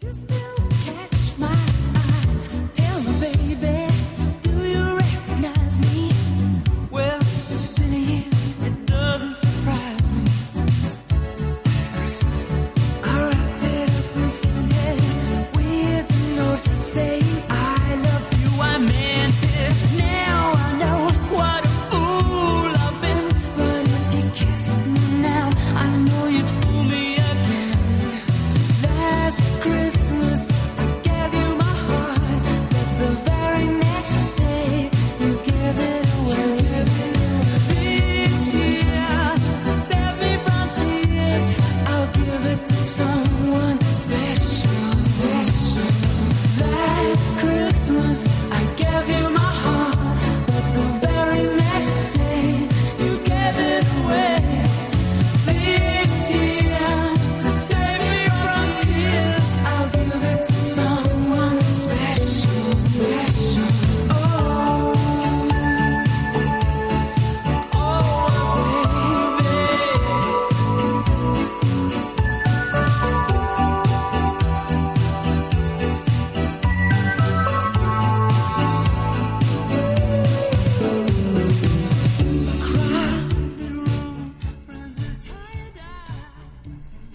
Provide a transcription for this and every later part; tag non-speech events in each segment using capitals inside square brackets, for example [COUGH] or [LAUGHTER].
Just Christmas,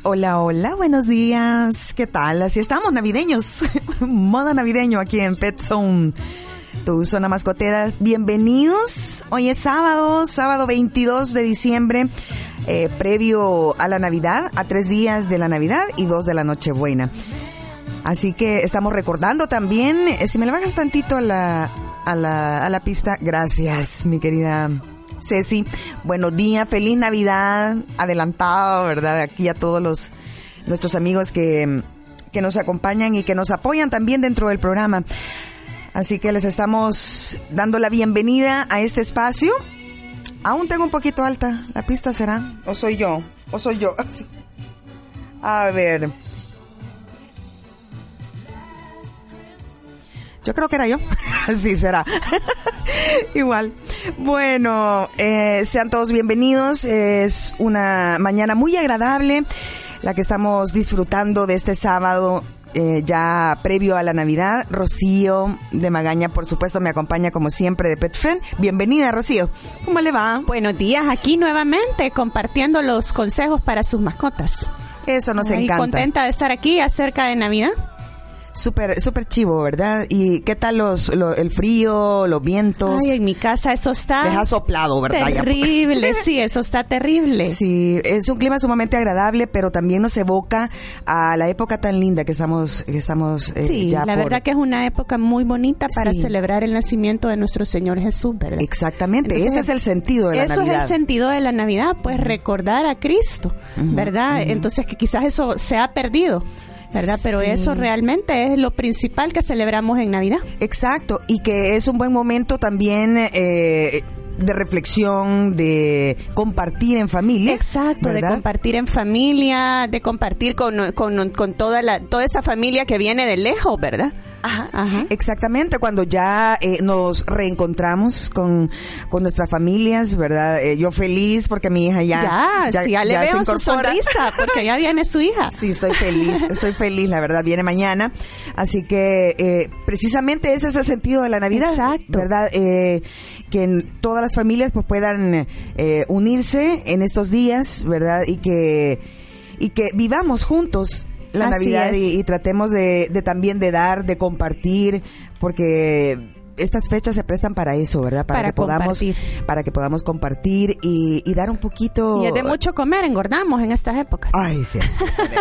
Hola, hola, buenos días. ¿Qué tal? Así estamos, navideños. [LAUGHS] Moda navideño aquí en Pet Zone, tu zona mascotera. Bienvenidos. Hoy es sábado, sábado 22 de diciembre, eh, previo a la Navidad, a tres días de la Navidad y dos de la Nochebuena. Así que estamos recordando también, eh, si me le bajas tantito a la, a la, a la pista, gracias, mi querida Ceci. Buenos días, feliz Navidad, adelantado, ¿verdad? Aquí a todos los nuestros amigos que, que nos acompañan y que nos apoyan también dentro del programa. Así que les estamos dando la bienvenida a este espacio. Aún tengo un poquito alta, la pista será. ¿O soy yo? ¿O soy yo? [LAUGHS] A ver. Yo creo que era yo. [LAUGHS] sí, será. [LAUGHS] Igual. Bueno, eh, sean todos bienvenidos. Es una mañana muy agradable la que estamos disfrutando de este sábado. eh, ya previo a la Navidad, Rocío de Magaña, por supuesto, me acompaña como siempre de Pet Friend. Bienvenida, Rocío. ¿Cómo le va? Buenos días, aquí nuevamente compartiendo los consejos para sus mascotas. Eso nos Ay, encanta. contenta de estar aquí acerca de Navidad. Súper, súper chivo, ¿verdad? ¿Y qué tal los, lo- el frío, los vientos? Ay, en mi casa eso está Les ha soplado, ¿verdad? Terrible, [LAUGHS] sí, eso está terrible. Sí, es un clima sumamente agradable, pero también nos evoca a la época tan linda que estamos, que estamos eh, Sí, ya la por- verdad que es una época muy bonita para Sí. celebrar el nacimiento de nuestro Señor Jesús, ¿verdad? Exactamente, Entonces, ese es el sentido de la Eso Navidad. es el sentido de la Navidad, pues recordar a Cristo, ¿verdad? Entonces que quizás eso se ha perdido, ¿verdad? Pero Sí. eso realmente es lo principal que celebramos en Navidad. Exacto, y que es un buen momento también eh, de reflexión, de compartir en familia. Exacto, de compartir en familia, de compartir con, con, con toda, la, toda esa familia que viene de lejos, ¿verdad? Ajá. Ajá. Exactamente, cuando ya eh, nos reencontramos con, con nuestras familias, ¿verdad? Eh, yo feliz porque mi hija ya... Ya, sí, ya le veo su sonrisa, porque ya viene su hija. [LAUGHS] Sí, estoy feliz, estoy feliz, la verdad, viene mañana. Así que eh, precisamente ese es el sentido de la Navidad, Exacto. ¿verdad? Eh, que en todas las familias pues puedan eh, unirse en estos días, ¿verdad? Y que, y que vivamos juntos la Así Navidad y, y tratemos de, de también de dar, de compartir, porque estas fechas se prestan para eso, ¿verdad? Para que podamos, compartir. para que podamos compartir y, y dar un poquito. Y es de mucho comer, engordamos en estas épocas. Ay, sí.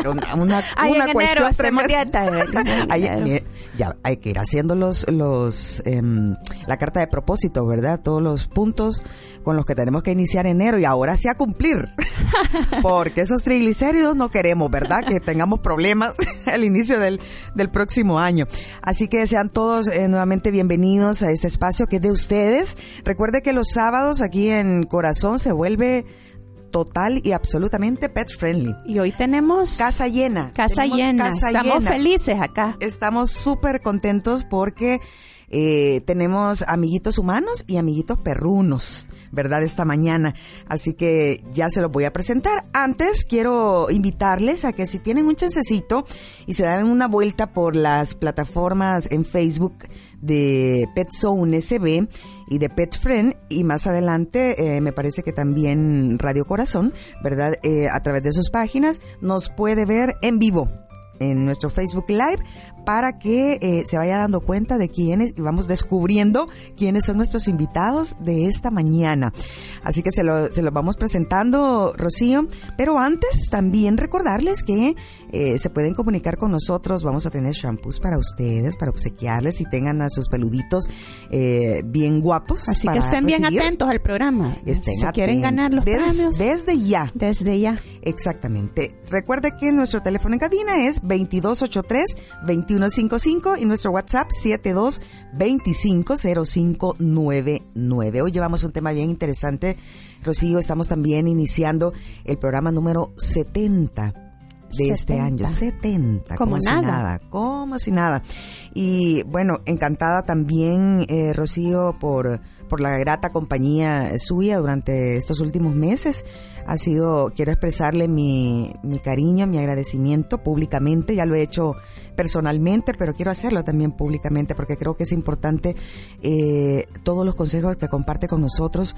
Una, una, [LAUGHS] Ay, una en enero cuestión tremenda. dieta, eh, Ay, enero. ya hay que ir haciendo los, los, em, la carta de propósito, ¿verdad? Todos los puntos con los que tenemos que iniciar enero y ahora sí a cumplir. [LAUGHS] Porque esos triglicéridos no queremos, ¿verdad? Que tengamos problemas [LAUGHS] al inicio del, del próximo año. Así que sean todos eh, nuevamente bienvenidos a este espacio que es de ustedes. Recuerde que los sábados aquí en Corazón se vuelve total y absolutamente pet friendly. Y hoy tenemos Casa llena. casa Tenemos llena. casa Estamos llena. felices acá. Estamos súper contentos porque eh, tenemos amiguitos humanos y amiguitos perrunos, ¿verdad? Esta mañana. Así que ya se los voy a presentar. Antes quiero invitarles a que si tienen un chancecito y se dan una vuelta por las plataformas en Facebook de Pet Zone SB y de Pet Friend y más adelante eh, me parece que también Radio Corazón, ¿verdad? Eh, a través de sus páginas nos puede ver en vivo en nuestro Facebook Live para que eh, se vaya dando cuenta de quiénes y vamos descubriendo quiénes son nuestros invitados de esta mañana. Así que se lo, se lo vamos presentando, Rocío. Pero antes también recordarles que eh, se pueden comunicar con nosotros. Vamos a tener shampoos para ustedes, para obsequiarles y tengan a sus peluditos eh, bien guapos. Así que estén bien atentos al programa. Estén si quieren atentos. ganar los Des- premios, Desde ya. desde ya. Exactamente. Recuerde que nuestro teléfono en cabina es 2283-2155 y nuestro WhatsApp 72250599. Hoy llevamos un tema bien interesante. Rocío, estamos también iniciando el programa número 70 de este 70. año. 70. Como si nada. nada. Como si nada. Y bueno, encantada también, eh, Rocío, por, por la grata compañía suya durante estos últimos meses. Ha sido, quiero expresarle mi, mi cariño, mi agradecimiento públicamente. Ya lo he hecho personalmente, pero quiero hacerlo también públicamente porque creo que es importante eh, todos los consejos que comparte con nosotros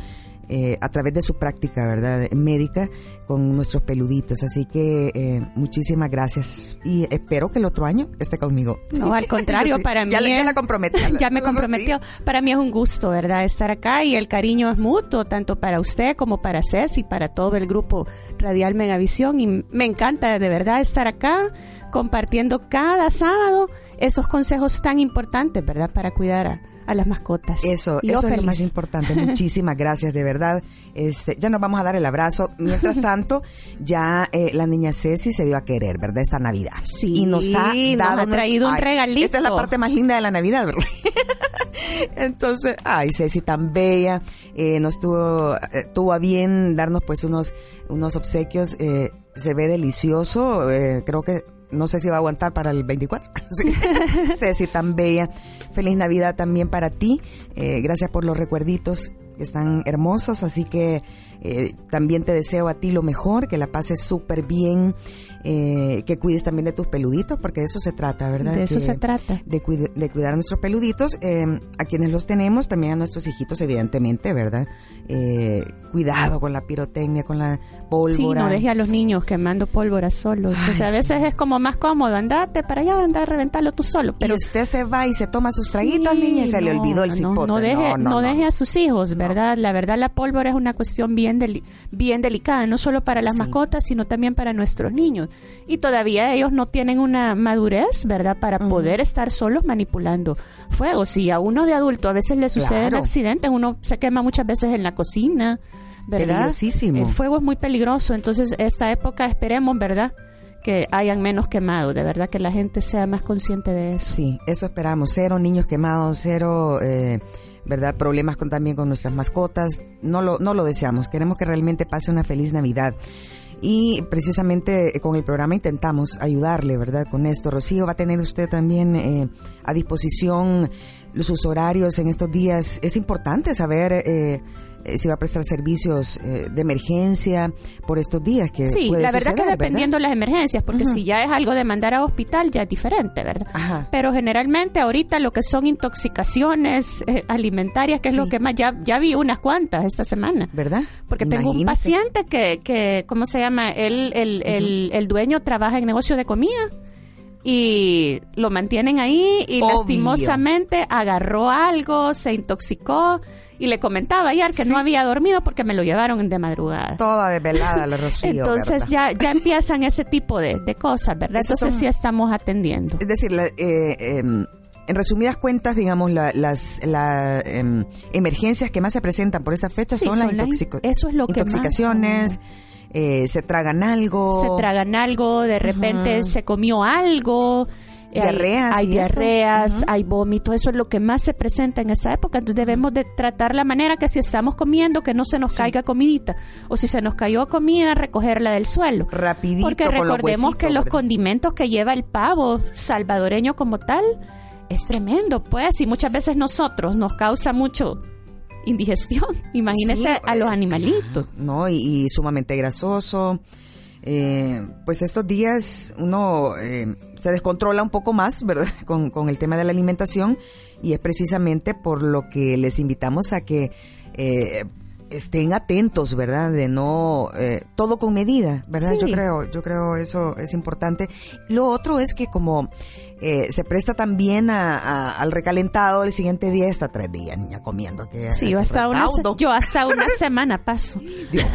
eh, a través de su práctica, ¿verdad? Médica con nuestros peluditos. Así que eh, muchísimas gracias y espero que el otro año esté conmigo. No, al [LAUGHS] contrario, Sí, para mí. ya, la- ya es- la comprometí. ya me comprometió. Para mí es un gusto, ¿verdad? Estar acá y el cariño es mutuo, tanto para usted como para Ceci, para todo el grupo Radial Megavisión. Y me encanta de verdad estar acá compartiendo cada sábado esos consejos tan importantes, ¿verdad? Para cuidar a, a las mascotas. Eso, yo eso es lo más importante. [LAUGHS] Muchísimas gracias, de verdad. Este, ya nos vamos a dar el abrazo. Mientras tanto, ya eh, la niña Ceci se dio a querer, ¿verdad? Esta Navidad. Sí, y nos ha nos dado ha traído un regalito. Esta es la parte más linda de la Navidad, ¿verdad? [LAUGHS] [LAUGHS] Entonces, ay, Ceci tan bella, eh, nos tuvo, eh, tuvo a bien darnos pues unos, unos obsequios, eh, se ve delicioso, eh, creo que no sé si va a aguantar para el 24. [LAUGHS] Sí. [LAUGHS] Ceci tan bella, feliz Navidad también para ti, eh, gracias por los recuerditos que están hermosos, así que eh, también te deseo a ti lo mejor, que la pases súper bien, eh, que cuides también de tus peluditos, porque de eso se trata, ¿verdad? De eso Que- se trata. de, cuid- de cuidar a nuestros peluditos, eh, a quienes los tenemos, también a nuestros hijitos, evidentemente, ¿verdad? Eh, cuidado con la pirotecnia, con la pólvora. Sí, no deje a los niños quemando pólvora solos. o sea, a sí. veces es como más cómodo, andate para allá, andar a reventarlo tú solo. Pero usted se va y se toma sus traguitos, Sí, niña, y se le olvidó el cipote. No, deje, no, no no. deje a sus hijos, ¿verdad? La verdad, la pólvora es una cuestión bien, deli- bien delicada, no solo para las Sí. mascotas, sino también para nuestros niños. Y todavía ellos no tienen una madurez, ¿verdad?, para poder estar solos manipulando fuego. Si a uno de adulto a veces le suceden Claro. accidentes, uno se quema muchas veces en la cocina, ¿verdad? Peligrosísimo. El fuego es muy peligroso, entonces esta época esperemos, ¿verdad?, que hayan menos quemados, de verdad que la gente sea más consciente de eso. Sí, eso esperamos. Cero niños quemados, cero, eh, ¿verdad? Problemas con, también con nuestras mascotas. No lo, no lo deseamos. Queremos que realmente pase una feliz Navidad. Y precisamente eh, con el programa intentamos ayudarle, ¿verdad? Con esto. Rocío va a tener usted también eh, a disposición sus horarios en estos días. Es importante saber eh, eh, si va a prestar servicios eh, de emergencia por estos días que Sí, puede la verdad suceder, que dependiendo de las emergencias, porque si ya es algo de mandar a hospital, ya es diferente, ¿verdad? Ajá. Pero generalmente ahorita lo que son intoxicaciones eh, alimentarias, que es Sí. lo que más, ya, ya vi unas cuantas esta semana. ¿Verdad? Porque tengo un paciente que, que, ¿cómo se llama? Él, el, el, el dueño trabaja en negocio de comida y lo mantienen ahí y Obvio. lastimosamente agarró algo, se intoxicó y le comentaba ayer que no había dormido porque me lo llevaron de madrugada. Toda desvelada la Rocío. Entonces ¿verdad? ya, ya empiezan ese tipo de, de cosas, ¿verdad? Esos Entonces son- sí estamos atendiendo. Es decir, la- eh, em, en resumidas cuentas, digamos, la- las la, em, emergencias que más se presentan por esa fecha Sí, son, las son las eso es lo que más, intoxicaciones, eh, se tragan algo. Se tragan algo, de repente se comió algo. Hay- Diarreas Hay, diarreas, hay vómito, eso es lo que más se presenta en esa época. Entonces debemos de tratar la manera que si estamos comiendo, que no se nos caiga comidita. O si se nos cayó comida, recogerla del suelo. Rapidito Porque con los recordemos que los ¿verdad? condimentos que lleva el pavo salvadoreño como tal es tremendo, pues, y muchas veces nosotros nos causa mucho indigestión. [LAUGHS] Imagínese Sí, a los eh, animalitos. ¿no? Y, y sumamente grasoso. Eh, pues estos días uno eh, se descontrola un poco más, ¿verdad? [LAUGHS] Con, con el tema de la alimentación y es precisamente por lo que les invitamos a que eh, estén atentos, ¿verdad? De no eh, todo con medida, ¿verdad? Sí. Yo creo, yo creo eso es importante. Lo otro es que como eh, se presta también a- a- al recalentado, el siguiente día está tres días niña comiendo. Que, Sí, yo hasta, una, yo hasta una [LAUGHS] semana paso. Dios.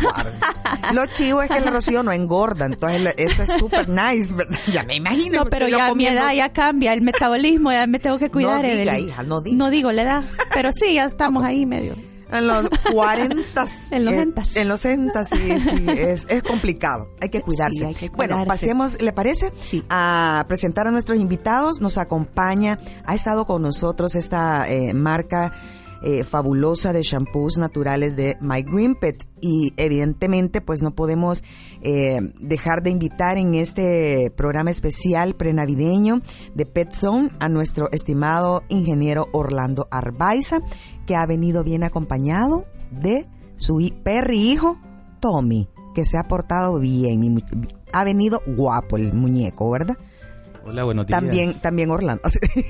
Lo chivo es que el rocío no engorda, entonces eso es súper nice, ¿verdad? [LAUGHS] Ya me imagino. No, pero ya mi edad ya cambia, el metabolismo ya me tengo que cuidar. No diga, Evelyn. hija, no diga. No digo la edad, pero sí, ya estamos [LAUGHS] ahí medio. En los [LAUGHS] 40. En los eh, entas. En los entas, sí, sí, [LAUGHS] es, es complicado. Hay que cuidarse. Sí, hay que Bueno, cuidarse. pasemos, ¿le parece? Sí. A presentar a nuestros invitados. Nos acompaña, ha estado con nosotros esta eh, marca eh, fabulosa de shampoos naturales de My Green Pet. Y evidentemente, pues no podemos eh, dejar de invitar en este programa especial prenavideño de Pet Zone a nuestro estimado ingeniero Orlando Arbaiza, que ha venido bien acompañado de su perri hijo Tommy, que se ha portado bien ha venido guapo el muñeco, ¿verdad? Hola, buenos días. También, también Orlando.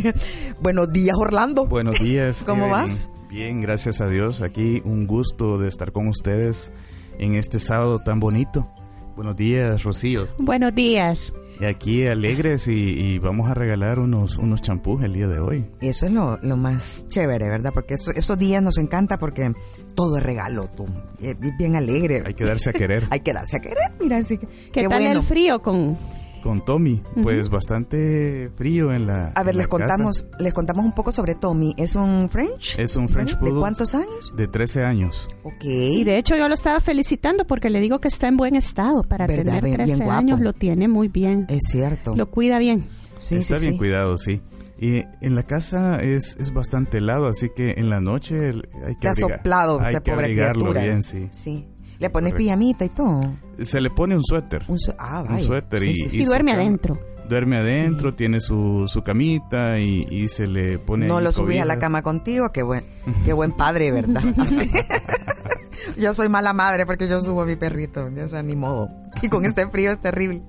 [LAUGHS] Buenos días, Orlando. Buenos días. [LAUGHS] ¿Cómo Evelyn. vas? Bien, gracias a Dios. Aquí un gusto de estar con ustedes en este sábado tan bonito. Buenos días, Rocío. Buenos días. Y aquí alegres y, y vamos a regalar unos unos champús el día de hoy. Eso es lo, lo más chévere, ¿verdad? Porque esto- estos días nos encanta porque todo es regalo, tú. Es bien alegre. Hay que darse a querer. [LAUGHS] Hay que darse a querer, mira, así que. ¿Qué, qué tal bueno. el frío con Con Tommy, pues bastante frío en la A ver, les casa. contamos, les contamos un poco sobre Tommy. ¿Es un French? Es un French ¿De Poodle. cuántos años? De 13 años. Ok. Y de hecho yo lo estaba felicitando porque le digo que está en buen estado. Para ¿Verdad? tener Bien- bien 13 guapo. años lo tiene muy bien. Es cierto. Lo cuida bien. Sí, Está sí, bien sí. cuidado, sí. Y en la casa es, es bastante helado, así que en la noche hay que Te ha abrigar- soplado Hay esta que pobre abrigarlo criatura. bien, sí. Sí. Le pones Correcto. pijamita y todo. Se le pone un suéter. Un su- ah, vaya. un suéter Sí, y, sí, sí. Y su duerme adentro. Duerme adentro, tiene su, su camita y, y se le pone No lo subís a la cama contigo, qué buen, [LAUGHS] qué buen padre, ¿verdad? [LAUGHS] Yo soy mala madre porque yo subo a mi perrito, o sea, ni modo. Y con este frío es terrible.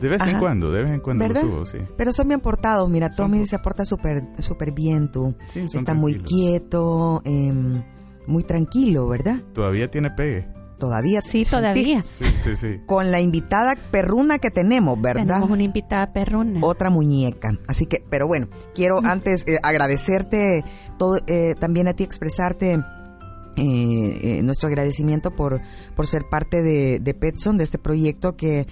De vez en cuando, de vez en cuando ¿Verdad? lo subo, sí. Pero son bien portados, mira, Son Tommy por- se porta súper súper bien, tú. Sí, Está muy quieto, em, muy tranquilo, ¿verdad? Todavía tiene pegue. Todavía. Sí, todavía. Sí, sí, sí. Con la invitada perruna que tenemos, ¿verdad? Tenemos una invitada perrona. otra muñeca. Así que, pero bueno, quiero antes eh, agradecerte todo, eh, también a ti expresarte eh, eh, nuestro agradecimiento por, por ser parte de, de Petson, de este proyecto que,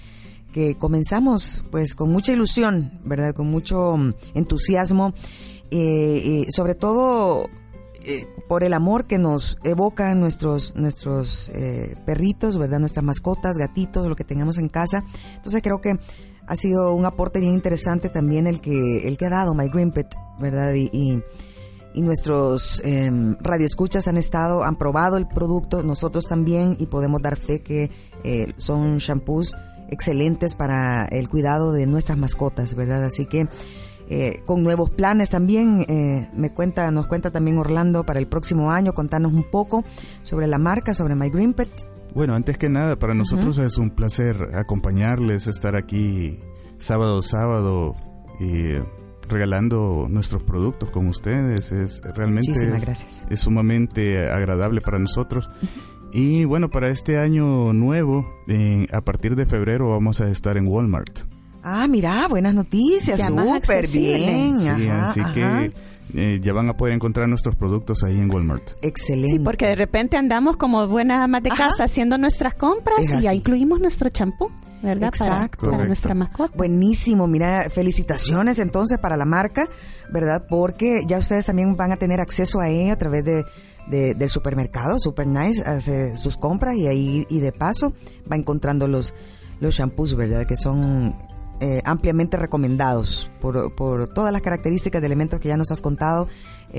que comenzamos pues con mucha ilusión, ¿verdad? Con mucho mm, entusiasmo, eh, eh, sobre todo eh, por el amor que nos evocan nuestros nuestros eh, perritos, ¿verdad? Nuestras mascotas, gatitos, lo que tengamos en casa. Entonces creo que ha sido un aporte bien interesante también el que el que ha dado My Green Pet, ¿verdad? Y, y, nuestros eh, radioescuchas han estado, han probado el producto, nosotros también, y podemos dar fe que eh, son shampoos excelentes para el cuidado de nuestras mascotas, ¿verdad? Así que eh, con nuevos planes también. eh, me cuenta, nos cuenta también Orlando para el próximo año, contarnos un poco sobre la marca, sobre My Green Pet. Bueno, antes que nada, para nosotros es un placer acompañarles, estar aquí sábado, sábado y regalando nuestros productos con ustedes. Es realmente es, gracias. es sumamente agradable para nosotros. Y bueno, para este año nuevo, eh, a partir de febrero vamos a estar en Walmart. Ah, mira, buenas noticias, súper bien. Sí, ajá, así ajá. que eh, ya van a poder encontrar nuestros productos ahí en Walmart. Excelente. Sí, porque de repente andamos como buenas amas de Ajá. casa haciendo nuestras compras y ya incluimos nuestro champú, ¿verdad? Para- Exacto. Para, Correcto. nuestra mascota. Buenísimo, mira, felicitaciones entonces para la marca, ¿verdad? Porque ya ustedes también van a tener acceso a ella a través de, de- del supermercado, Super Nice, hace sus compras y ahí, y de paso va encontrando los, los shampoos, ¿verdad? Que son eh, ampliamente recomendados por, por todas las características de elementos que ya nos has contado,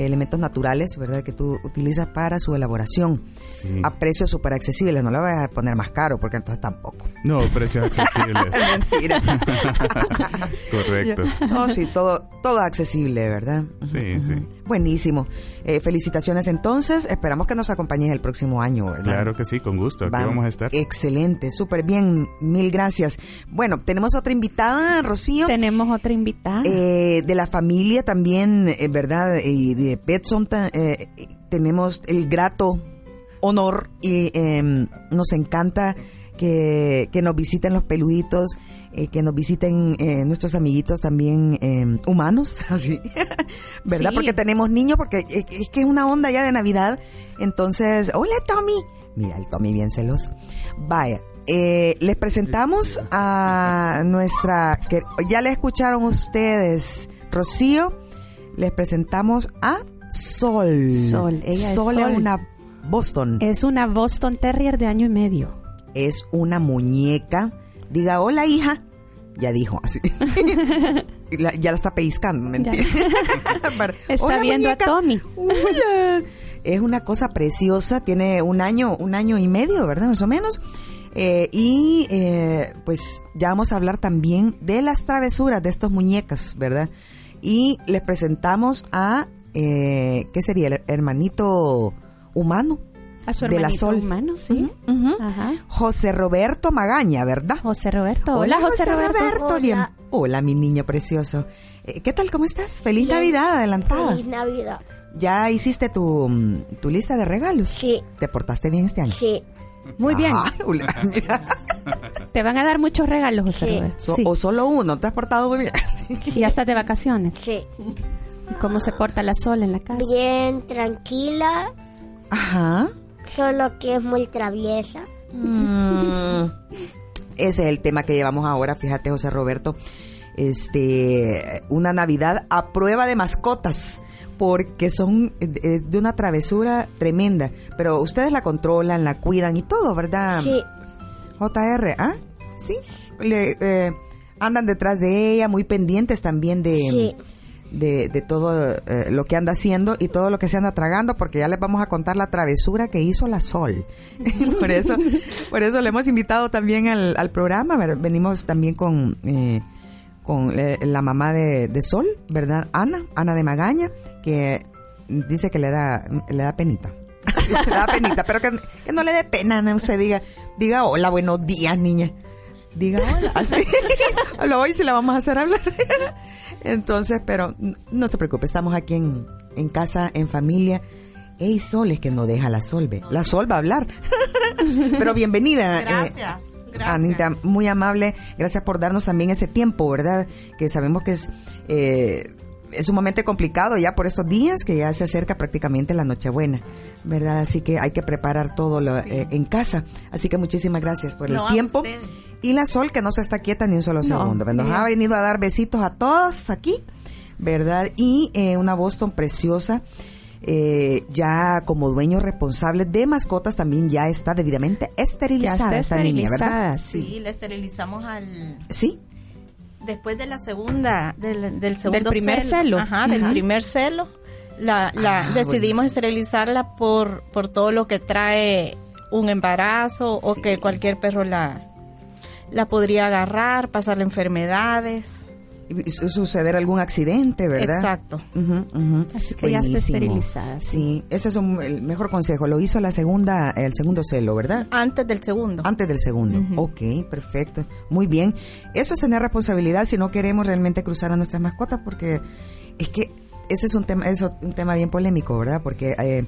elementos naturales, ¿verdad? Que tú utilizas para su elaboración. Sí. A precios súper accesibles, no lo voy a poner más caro porque entonces tampoco. No, precios accesibles. [LAUGHS] Mentira. [LAUGHS] Correcto. [LAUGHS] No, sí, todo, todo accesible, ¿verdad? Sí, sí. Buenísimo. Eh, felicitaciones entonces. Esperamos que nos acompañes el próximo año, ¿verdad? Claro que sí, con gusto. Aquí Vam- vamos a estar. Excelente, súper bien. Mil gracias. Bueno, tenemos otra invitada, Rocío. Tenemos otra invitada. eh, de la familia también, eh, ¿verdad? Y de Petson ta- eh, eh, tenemos el grato honor y eh, nos encanta que, que nos visiten los peluditos, eh, que nos visiten eh, nuestros amiguitos también eh, humanos, [LAUGHS] así, ¿verdad? Sí. Porque tenemos niños, porque es, es que es una onda ya de Navidad. Entonces, hola Tommy. Mira, el Tommy bien celoso. Vaya. eh, les presentamos a nuestra, que ya le escucharon ustedes, Rocío, les presentamos a Sol. Sol, ella es Sol es una Boston. es una Boston Terrier de año y medio. Es una muñeca. Diga, hola hija. Ya dijo así. [LAUGHS] La- ya la está pellizcando, mentira. [LAUGHS] Pero, Está "Hola, viendo muñeca". a Tommy. Hola. Es una cosa preciosa, tiene un año, un año y medio, ¿verdad? Más o menos. Eh, y eh, pues ya vamos a hablar también de las travesuras de estos muñecas, ¿verdad? Y les presentamos a, eh, ¿qué sería? El hermanito humano A su de la hermanito Sol. humano, sí. Ujú. Ajá. José Roberto Magaña, ¿verdad? José Roberto. Hola, José, Roberto. Hola. bien. Hola, mi niño precioso. Eh, ¿Qué tal? ¿Cómo estás? Feliz Bien. Navidad adelantada. Feliz Navidad. ¿Ya hiciste tu, mm, tu lista de regalos? Sí. ¿Te portaste bien este año? Sí. Muy bien. [LAUGHS] Mira. Te van a dar muchos regalos, José Sí. Roberto. So- Sí. ¿O solo uno? ¿Te has portado muy bien? [LAUGHS] Y ya estás de vacaciones. Sí. ¿Cómo se porta la sol en la casa? Bien tranquila, Ajá. solo que es muy traviesa. Mm. Ese es el tema que llevamos ahora, fíjate, José Roberto. Este, una Navidad a prueba de mascotas, porque son eh, de una travesura tremenda. Pero ustedes la controlan, la cuidan y todo, ¿verdad? Sí. JR, ¿ah? Sí. Le, eh, andan detrás de ella, muy pendientes también de, Sí. de, de todo eh, lo que anda haciendo y todo lo que se anda tragando, porque ya les vamos a contar la travesura que hizo la Sol. [LAUGHS] por eso, por eso le hemos invitado también al, al programa. Venimos también con eh, con eh, la mamá de, de Sol, ¿verdad? Ana, Ana de Magaña, que dice que le da le da penita. [LAUGHS] le da penita, pero que, no le dé pena, no usted diga, diga hola, buenos días, niña. Diga hola. [LAUGHS] Así. Hoy sí la vamos a hacer hablar. [LAUGHS] Entonces, pero no se preocupe, estamos aquí en, en casa, en familia. Ey, Sol, es que no deja la Sol, ve. La Sol va a hablar. pero bienvenida. eh, Gracias. Anita, muy amable. Gracias por darnos también ese tiempo, ¿verdad? Que sabemos que es, eh, es sumamente complicado ya por estos días, que ya se acerca prácticamente la Nochebuena, ¿verdad? Así que hay que preparar todo lo, eh, en casa. Así que muchísimas gracias por No, el tiempo. Y la Sol, que no se está quieta ni un solo No, segundo. Nos ha venido a dar besitos a todos aquí, ¿verdad? Y eh, una Boston preciosa. Eh, ya como dueño responsable de mascotas también ya está debidamente Ya esterilizada está esa niña, ¿verdad? Sí, sí. la esterilizamos al Sí. después de la segunda del, del segundo primer celo. Ajá, del primer celo. La, la Ah, decidimos esterilizarla por por todo lo que trae un embarazo o Sí. que cualquier perro la la podría agarrar, pasarle enfermedades. Suceder algún accidente, ¿verdad? Exacto. Ujú. Así que ya está esterilizada, sí. Ese es un- el mejor consejo. Lo hizo la segunda, el segundo celo, ¿verdad? Antes del segundo. Antes del segundo. Ok, perfecto. Muy bien. Eso es tener responsabilidad si no queremos realmente cruzar a nuestras mascotas, porque es que ese es un tema, es un tema bien polémico, ¿verdad? Porque eh,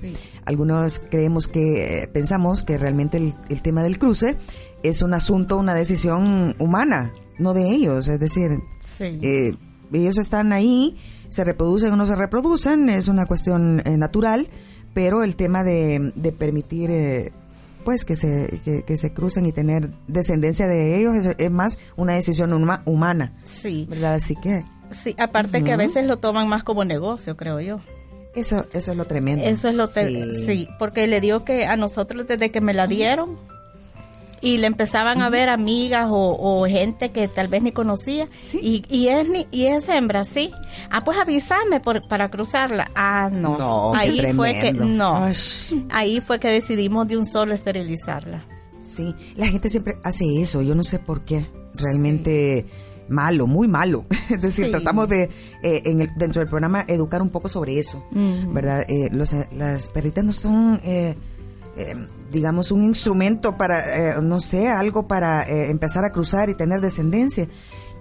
algunos creemos que, eh, pensamos que realmente el, el tema del cruce es un asunto, una decisión humana, no de ellos, es decir, Sí. eh, ellos están ahí, se reproducen o no se reproducen, es una cuestión eh, natural, pero el tema de, de permitir eh, pues que se, que, que se crucen y tener descendencia de ellos es, es más una decisión huma- humana, sí. ¿verdad? Así que Sí, aparte que a veces lo toman más como negocio, creo yo. eso, eso es lo tremendo. Eso es lo te- sí. porque le digo que a nosotros desde que me la dieron y le empezaban a ver amigas o, o gente que tal vez ni conocía Sí. y, y es ni- y es hembra, sí. Ah, pues avísame por, para cruzarla. Ah, no. No, ahí fue que no. Ay. Ahí fue que decidimos de un solo esterilizarla. Sí, la gente siempre hace eso, yo no sé por qué. Realmente malo, muy malo. [LAUGHS] Es decir, Sí. tratamos de, eh, en el- dentro del programa, educar un poco sobre eso, Mm. ¿verdad? Eh, los, las perritas no son, eh, eh, digamos, un instrumento para, eh, no sé, algo para eh, empezar a cruzar y tener descendencia.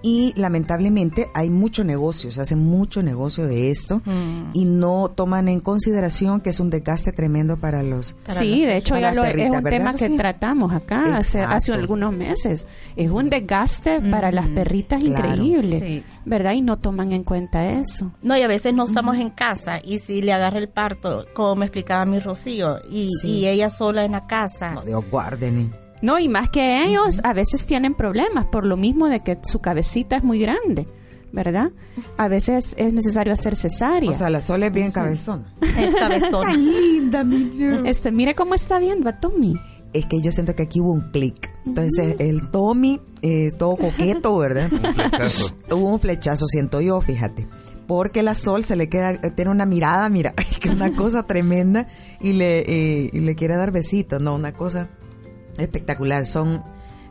Y lamentablemente hay mucho negocio, se hace mucho negocio de esto Mm. y no toman en consideración que es un desgaste tremendo para los... Sí, de hecho para ya lo, perrita, es un ¿verdad? tema que Sí. tratamos acá hace, hace algunos meses. Es un desgaste para las perritas Claro. increíble, Sí. ¿verdad? Y no toman en cuenta eso. No, y a veces no estamos en casa y si le agarra el parto, como me explicaba mi Rocío, y, Sí. y ella sola en la casa. No, Dios guarden. No, y más que ellos, a veces tienen problemas por lo mismo de que su cabecita es muy grande, ¿verdad? A veces es necesario hacer cesárea. O sea, la Sol es bien cabezona. Es cabezona. [LAUGHS] linda, mi este, mire cómo está viendo a Tommy. Es que yo siento que aquí hubo un clic. Entonces, el Tommy, eh, todo coqueto, ¿verdad? Un flechazo. hubo un flechazo, siento yo, fíjate. Porque la Sol se le queda, tiene una mirada, mira, [LAUGHS] que una cosa tremenda y le, eh, y le quiere dar besitos, ¿no? Una cosa espectacular. Son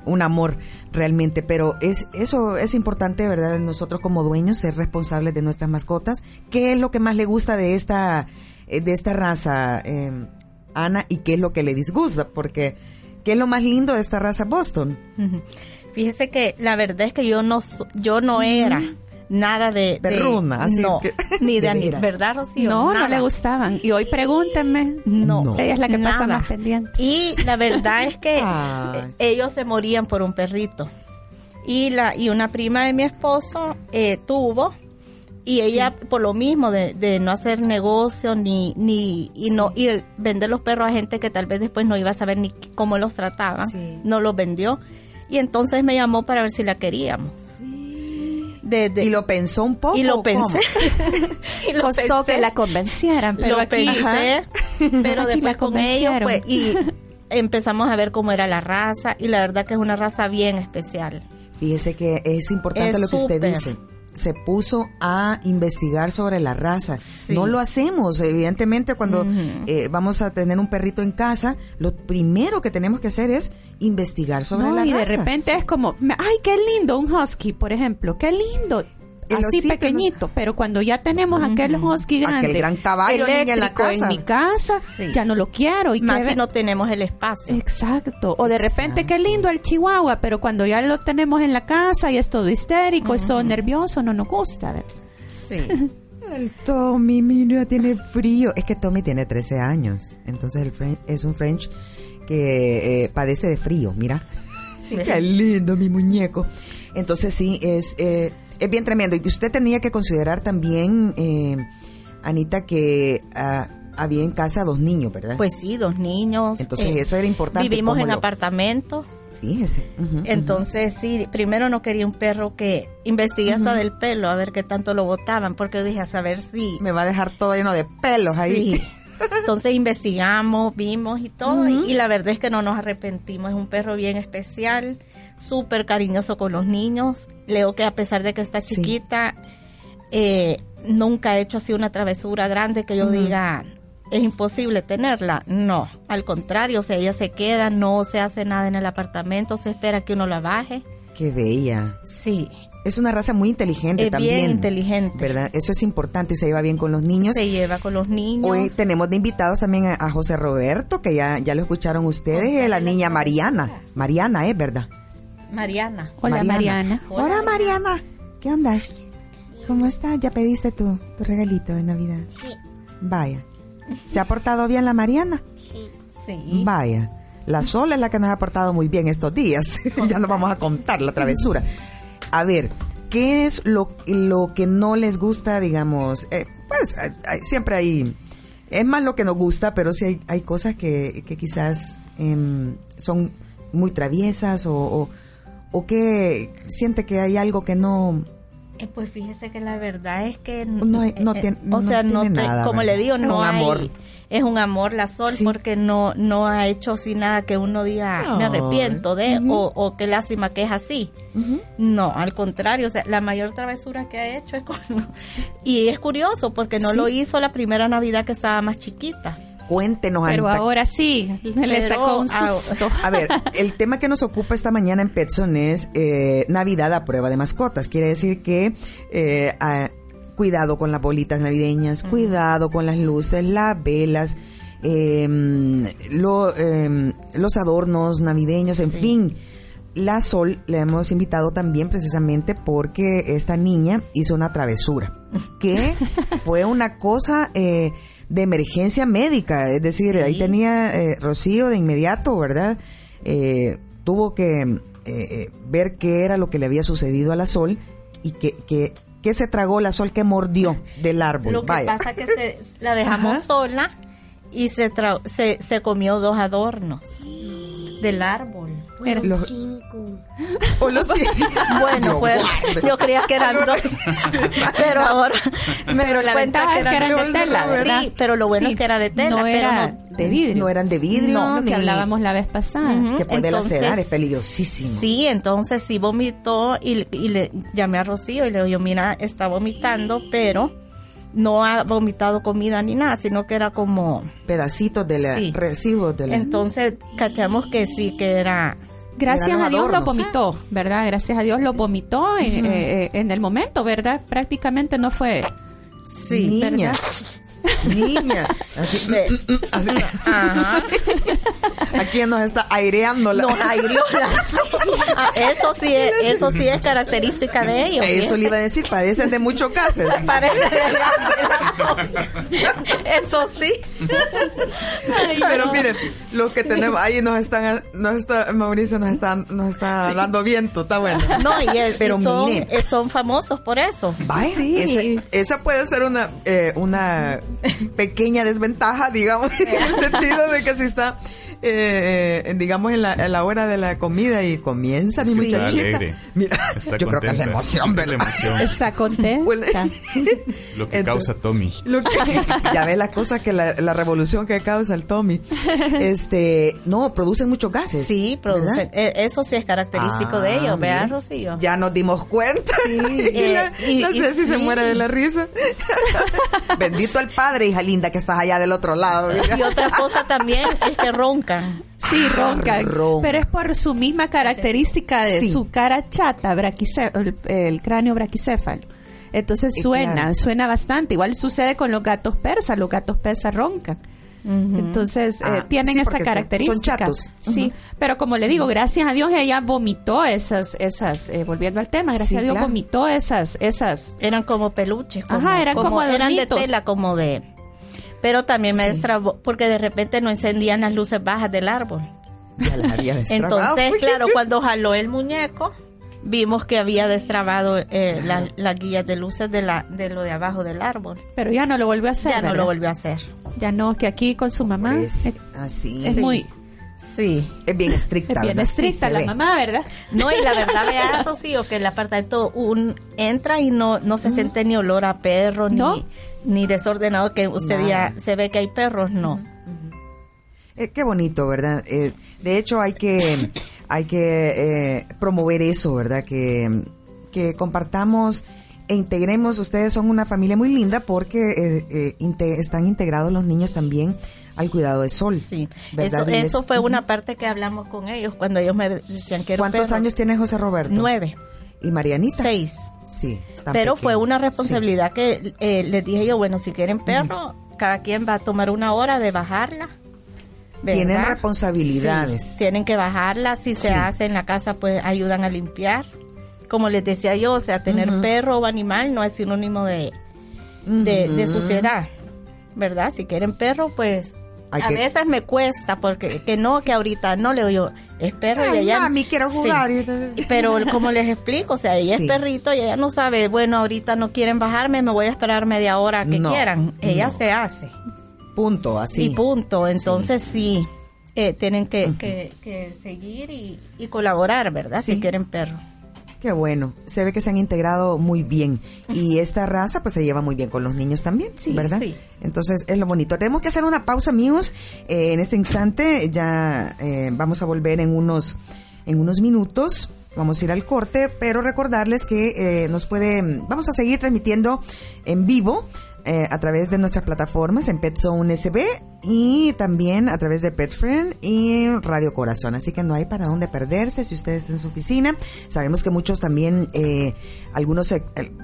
un amor realmente, pero es eso es importante, ¿verdad? Nosotros como dueños ser responsables de nuestras mascotas. ¿Qué es lo que más le gusta de esta eh, de esta raza, eh, Ana, y qué es lo que le disgusta? Porque ¿qué es lo más lindo de esta raza Boston? Fíjese que la verdad es que yo no yo no era nada de, de- Perruna, así no, que- [LAUGHS] ni de, de. ¿verdad, Rocío? no, no le gustaban. Y hoy pregúntenme. No. No. Ella es la que pasa más pendiente. Y la verdad es que [LAUGHS] eh, ellos se morían por un perrito. Y la y una prima de mi esposo eh, tuvo y ella por lo mismo de, de no hacer negocio ni ni y no y el- vender los perros a gente que tal vez después no iba a saber ni cómo los trataban, Sí. no los vendió y entonces me llamó para ver si la queríamos. De- de- y lo pensó un poco. y lo pensé. [LAUGHS] Y lo Costó pensé. que la convencieran, pero lo aquí- pensé, pero Aquí después la con ellos convencieron. pues y empezamos a ver cómo era la raza y la verdad que es una raza bien especial. Fíjese que es importante Es lo que usted dice. Se puso a investigar sobre la raza. Sí. No lo hacemos, evidentemente, cuando eh, vamos a tener un perrito en casa, lo primero que tenemos que hacer es investigar sobre No, la y raza. de repente es como, ay, qué lindo, un husky, por ejemplo, qué lindo. El Así pequeñito, pero cuando ya tenemos aquel husky Aquel grande, gran caballo, en la casa. mi casa, Sí. ya no lo quiero. Y Más que si no tenemos el espacio. Exacto. O de repente, qué lindo el chihuahua, pero cuando ya lo tenemos en la casa y es todo histérico, es todo nervioso, no nos gusta. Sí. [LAUGHS] El Tommy, mira, tiene frío. Es que Tommy tiene 13 años. Entonces el French, es un French que eh, padece de frío, mira. Qué lindo, mi muñeco. Entonces sí, es, eh, es bien tremendo. Y usted tenía que considerar también, eh, Anita, que ah, había en casa dos niños, ¿verdad? Pues sí, dos niños. Entonces eh, eso era importante. Vivimos en lo- apartamento. Fíjese. Entonces, sí, primero no quería un perro que investigué hasta del pelo, a ver qué tanto lo botaban, porque yo dije, a saber si... Me va a dejar todo lleno de pelos ahí. Sí. [LAUGHS] Entonces investigamos, vimos y todo, y, y la verdad es que no nos arrepentimos. Es un perro bien especial, súper cariñoso con los niños. Leo que a pesar de que está Sí. chiquita, eh, nunca ha hecho así una travesura grande que yo diga es imposible tenerla. No, al contrario, o sea, ella se queda, no se hace nada en el apartamento, se espera que uno la baje. Qué bella. Sí, Es una raza muy inteligente es también. bien inteligente. ¿Verdad? Eso es importante, se lleva bien con los niños. Se lleva con los niños. Hoy tenemos de invitados también a, a José Roberto, que ya, ya lo escucharon ustedes, y a la niña Mariana. Mariana, ¿es verdad? Mariana. Hola, Mariana. Hola, Hola, Mariana. ¿Qué andas? ¿Cómo estás? ¿Ya pediste tu, tu regalito de Navidad? Sí, Vaya. ¿Se ha portado bien la Mariana? sí. Sí. Vaya. La Sol es la que nos ha portado muy bien estos días. [LAUGHS] ya nos vamos a contar la travesura. A ver, ¿qué es lo, lo que no les gusta, digamos? Eh, pues hay- siempre hay... Es más lo que nos gusta, pero sí hay, hay cosas que, que quizás em, son muy traviesas o, o, o que siente que hay algo que no... Eh, pues fíjese que la verdad es que No hay- no eh, tiene- o sea no tiene te- nada, como ¿verdad? le digo Es no un hay amor. es un amor la sol Sí. porque no no ha hecho así nada que uno diga me Ay. arrepiento de o, o qué lástima que es así no al contrario o sea la mayor travesura que ha hecho es [LAUGHS] con y es curioso porque no Sí. lo hizo la primera navidad que estaba más chiquita Cuéntenos, Pero Anita. ahora sí, le Pero, sacó un susto. A ver, [LAUGHS] el tema que nos ocupa esta mañana en Petson es eh, Navidad a prueba de mascotas. Quiere decir que eh, cuidado con las bolitas navideñas, cuidado con las luces, las velas, eh, lo, eh, los adornos navideños, en fin. La Sol le hemos invitado también precisamente porque esta niña hizo una travesura, que [LAUGHS] fue una cosa eh, de emergencia médica, es decir, ahí tenía eh, Rocío de inmediato, ¿verdad? Eh, tuvo que eh, eh, ver qué era lo que le había sucedido a la Sol y que, que, que se tragó la Sol que mordió del árbol. lo que Vaya. pasa que se, la dejamos Ajá. sola y se, tra- se se comió dos adornos del árbol Pero- Los- Cinco. o los- [LAUGHS] Bueno, pues yo creía que eran dos, [LAUGHS] pero ahora me Pero doy la cuenta ventaja es que eran de tela, ¿verdad? Sí, pero lo bueno Sí, es que era de tela, no pero era no- de vidrio. No eran de vidrio, No, lo ni- que hablábamos la vez pasada. Ujú. que puede Entonces, lacerar, es peligrosísimo. Sí, entonces sí vomitó y, y le llamé a Rocío y le digo, mira, está vomitando, pero no ha vomitado comida ni nada, sino que era como... Pedacitos de la Sí. residuos de la... Entonces cachamos que sí, que era... Gracias a Dios lo vomitó, ¿verdad? Gracias a Dios lo vomitó en, eh, eh, en el momento, ¿verdad? Prácticamente no fue. Sí, niña, ¿verdad? [LAUGHS] niña, así, así. Ajá. aquí nos está aireando la... Nos aireó la Ah, Eso sí es, eso sí es característica de ellos. Eso le iba a decir, padecen de mucho cáncer. [LAUGHS] Parece de la- Eso sí. Pero miren, lo que tenemos ahí nos están, nos está, Mauricio nos está, nos está dando viento, está bueno. No, y, es- Pero y son, eh, son famosos por eso. Vaya, Sí. ese- esa puede ser una, eh, una pequeña desventaja, digamos, [LAUGHS] en el sentido de que si está, eh, eh, digamos, en la, en la hora de la comida y comienza mi Sí. muchachita. Está alegre. Mira, Está yo creo que es la contenta. emoción, Es la ¿verdad? emoción. Está contenta. Bueno, Lo que Entonces- causa Tommy. Lo que, [LAUGHS] ya ves las cosas que la, la revolución que causa el Tommy. Este, no, producen muchos gases. Sí, producen. ¿verdad? eh, Eso sí es característico Ah, de ellos, ¿verdad, mire. Rocío? Ya nos dimos cuenta. [LAUGHS] y la, y- la y Ceci se muere de la risa. [LAUGHS] Bendito el padre, hija linda, que estás allá del otro lado. mira. Y otra cosa también es que roncan. Sí, ronca. ronca. Pero es por su misma característica de Sí. su cara chata, el, el cráneo braquicéfalo. Entonces Eh, suena, claro. suena bastante. Igual sucede con los gatos persas, los gatos persas roncan. Entonces eh, Ah, tienen sí, esa característica. son chatos. Sí, pero como le digo, gracias a Dios ella vomitó esas, esas, eh, volviendo al tema, gracias Sí, a Dios claro. vomitó esas, esas. Eran como peluches. Como, Ajá, eran como eran de tela, como de. Pero también me Sí. destrabó porque de repente no encendían las luces bajas del árbol. Ya las había [LAUGHS] destrabado. Entonces, [LAUGHS] claro, cuando jaló el muñeco, vimos que había destrabado eh, la- las guías de luces de, la, de lo de abajo del árbol. Pero ya no lo volvió a hacer. Ya no lo volvió a hacer. Ya no, que aquí con su mamá Pues, es, así. es muy Sí. Es bien estricta. es bien estricta la ve. mamá, ¿verdad? No, y la verdad, vea, [LAUGHS] Rocío, que el apartamento un, entra y no, no se siente ni olor a perro, ¿No? ni, ni desordenado, que usted Nada. ya se ve que hay perros, no. Eh, qué bonito, ¿verdad? Eh, de hecho, hay que, [LAUGHS] hay que eh, promover eso, ¿verdad? Que, que compartamos e integremos. Ustedes son una familia muy linda porque eh, eh, inte- están integrados los niños también al cuidado de Sol. Sí, ¿verdad? eso, fue una parte que hablamos con ellos cuando ellos me decían que era ¿Cuántos perro. años tiene José Roberto? Nueve, ¿Y Marianita? seis. Sí. Pero fue una responsabilidad que eh, les dije yo, bueno, si quieren perro, cada quien va a tomar una hora de bajarla. ¿verdad? Tienen responsabilidades. Sí, tienen que bajarla. Si se hace en la casa, pues ayudan a limpiar. Como les decía yo, o sea, tener perro o animal no es sinónimo de, de, suciedad, ¿verdad? Si quieren perro, pues Hay a que- veces me cuesta porque que no, que ahorita no le digo, es perro y Ay, ella... mami, quiero jugar. Y Pero como les explico, o sea, ella Sí. es perrito y ella no sabe, bueno, ahorita no quieren bajarme, me voy a esperar media hora que No, quieran. Ella no. se hace. Punto, así. Y punto. Entonces sí, eh, tienen que, que- que seguir y, y colaborar, ¿verdad? Si quieren perro. Qué bueno. Se ve que se han integrado muy bien. Y esta raza pues se lleva muy bien con los niños también, Sí, ¿verdad? sí. Entonces es lo bonito. Tenemos que hacer una pausa, amigos. Eh, en este instante ya eh, vamos a volver en unos, en unos minutos. Vamos a ir al corte, pero recordarles que eh, nos puede, vamos a seguir transmitiendo en vivo eh, a través de nuestras plataformas en PetZone SB y también a través de PetFriend y Radio Corazón. Así que no hay para dónde perderse si usted está en su oficina. Sabemos que muchos también, eh, algunos,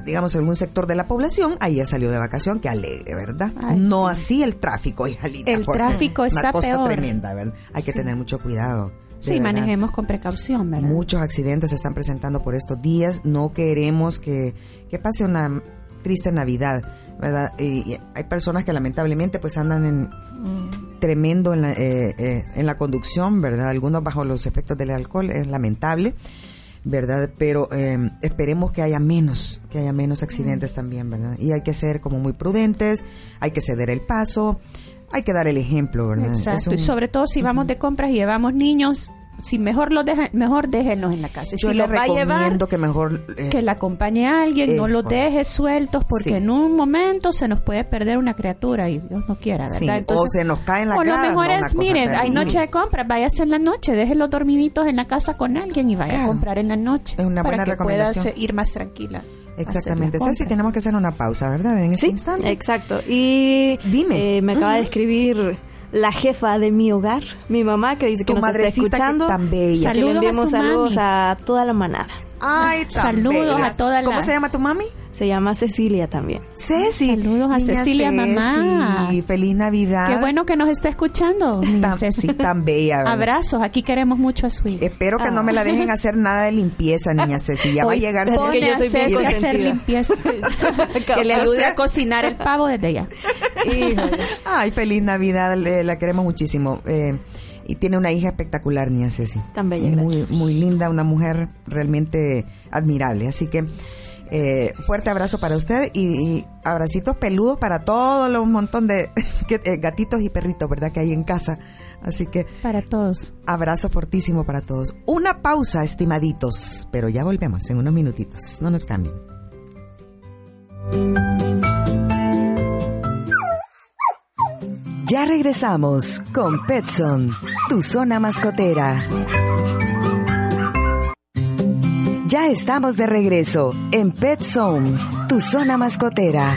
digamos, algún sector de la población ayer salió de vacación. Qué alegre, ¿verdad? Ay, no sí. así el tráfico, hija linda, El tráfico una está cosa peor. tremenda, ¿verdad? Hay que Sí. tener mucho cuidado. Sí, verdad. manejemos con precaución, ¿verdad? Muchos accidentes se están presentando por estos días. No queremos que, que pase una triste Navidad, ¿verdad? Y, y hay personas que lamentablemente pues andan en tremendo en la, eh, eh, en la conducción, ¿verdad? Algunos bajo los efectos del alcohol, es lamentable, ¿verdad? Pero eh, esperemos que haya menos, que haya menos accidentes también, ¿verdad? Y hay que ser como muy prudentes, hay que ceder el paso, hay que dar el ejemplo, ¿verdad? Exacto. un- Y sobre todo si vamos de compras y llevamos niños, si mejor los deja, mejor déjenlos en la casa. yo si le los va a llevar, recomiendo que mejor... eh, que la acompañe a alguien, no Eh, los correcto. deje sueltos porque Sí. en un momento se nos puede perder una criatura y Dios no quiera, ¿verdad? Sí, o se nos cae en la O lo cara, mejor ¿no? Es, miren, hay noche de compras, váyase en la noche, déjenlos dormiditos en la casa con alguien y vaya Claro. a comprar en la noche. Es una para buena que recomendación. pueda se- ir más tranquila. Exactamente. Ceci, tenemos que hacer una pausa, ¿verdad? En este Sí, instante. exacto. Y Dime. eh, me acaba de escribir la jefa de mi hogar, mi mamá, que dice que Tu nos está madrecita que escuchando. tan bella. Que le Saludos a enviemos su saludos mami. a toda la manada. Ay, tan Saludos bella. a toda la- ¿Cómo se llama tu mami? Se llama Cecilia también. Ceci. Saludos a Niña Cecilia, mamá. Ceci, Feliz Navidad. Qué bueno que nos está escuchando, niña Tan, Ceci. tan bella. ¿verdad? Abrazos, aquí queremos mucho a su hija. Espero que no me la dejen hacer nada de limpieza, niña Ceci. Ya va a llegar. Es que pone yo a soy bien Ceci a hacer limpieza. [LAUGHS] que le ayude a cocinar el pavo desde ya. [LAUGHS] Ay, feliz Navidad. le- la queremos muchísimo. Eh, y tiene una hija espectacular, niña Ceci. Tan bella, Muy, muy linda, una mujer realmente admirable. Así que eh, fuerte abrazo para usted y, y abracitos peludos para todos los montón de [LAUGHS] eh, gatitos y perritos, ¿verdad? Que hay en casa. Así que Para todos. abrazo fortísimo para todos. Una pausa, estimaditos, pero ya volvemos en unos minutitos. No nos cambien. Ya regresamos con Petson, tu zona mascotera. Ya estamos de regreso en Pet Zone, tu zona mascotera.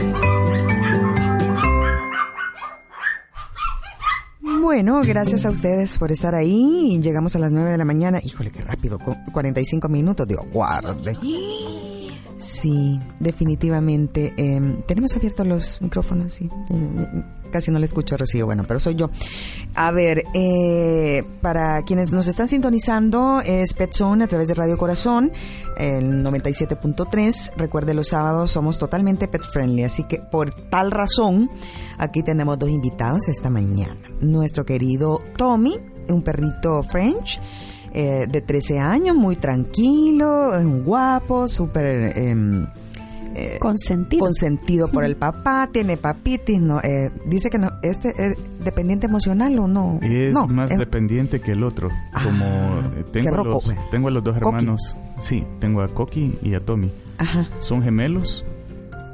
Bueno, gracias a ustedes por estar ahí. Llegamos a las 9 de la mañana. Híjole, qué rápido. cu- 45 minutos. Digo, guarde. Sí, definitivamente. eh, Tenemos abiertos los micrófonos, sí. Eh, Casi no le escucho a Rocío, bueno, pero soy yo. A ver, eh, para quienes nos están sintonizando, es Pet Zone a través de Radio Corazón, el 97.3. Recuerde, los sábados somos totalmente pet friendly, así que por tal razón, aquí tenemos dos invitados esta mañana. Nuestro querido Tommy, un perrito French, eh, de 13 años, muy tranquilo, guapo, súper... em, eh, Consentido. consentido por el [LAUGHS] papá, tiene papitis, no, eh, dice que no, este es dependiente emocional o no. Es no, más es- dependiente que el otro. Ah, Como qué tengo, a los, tengo a los dos Coqui. hermanos. Sí, tengo a Coqui y a Tommy. Ajá. Son gemelos.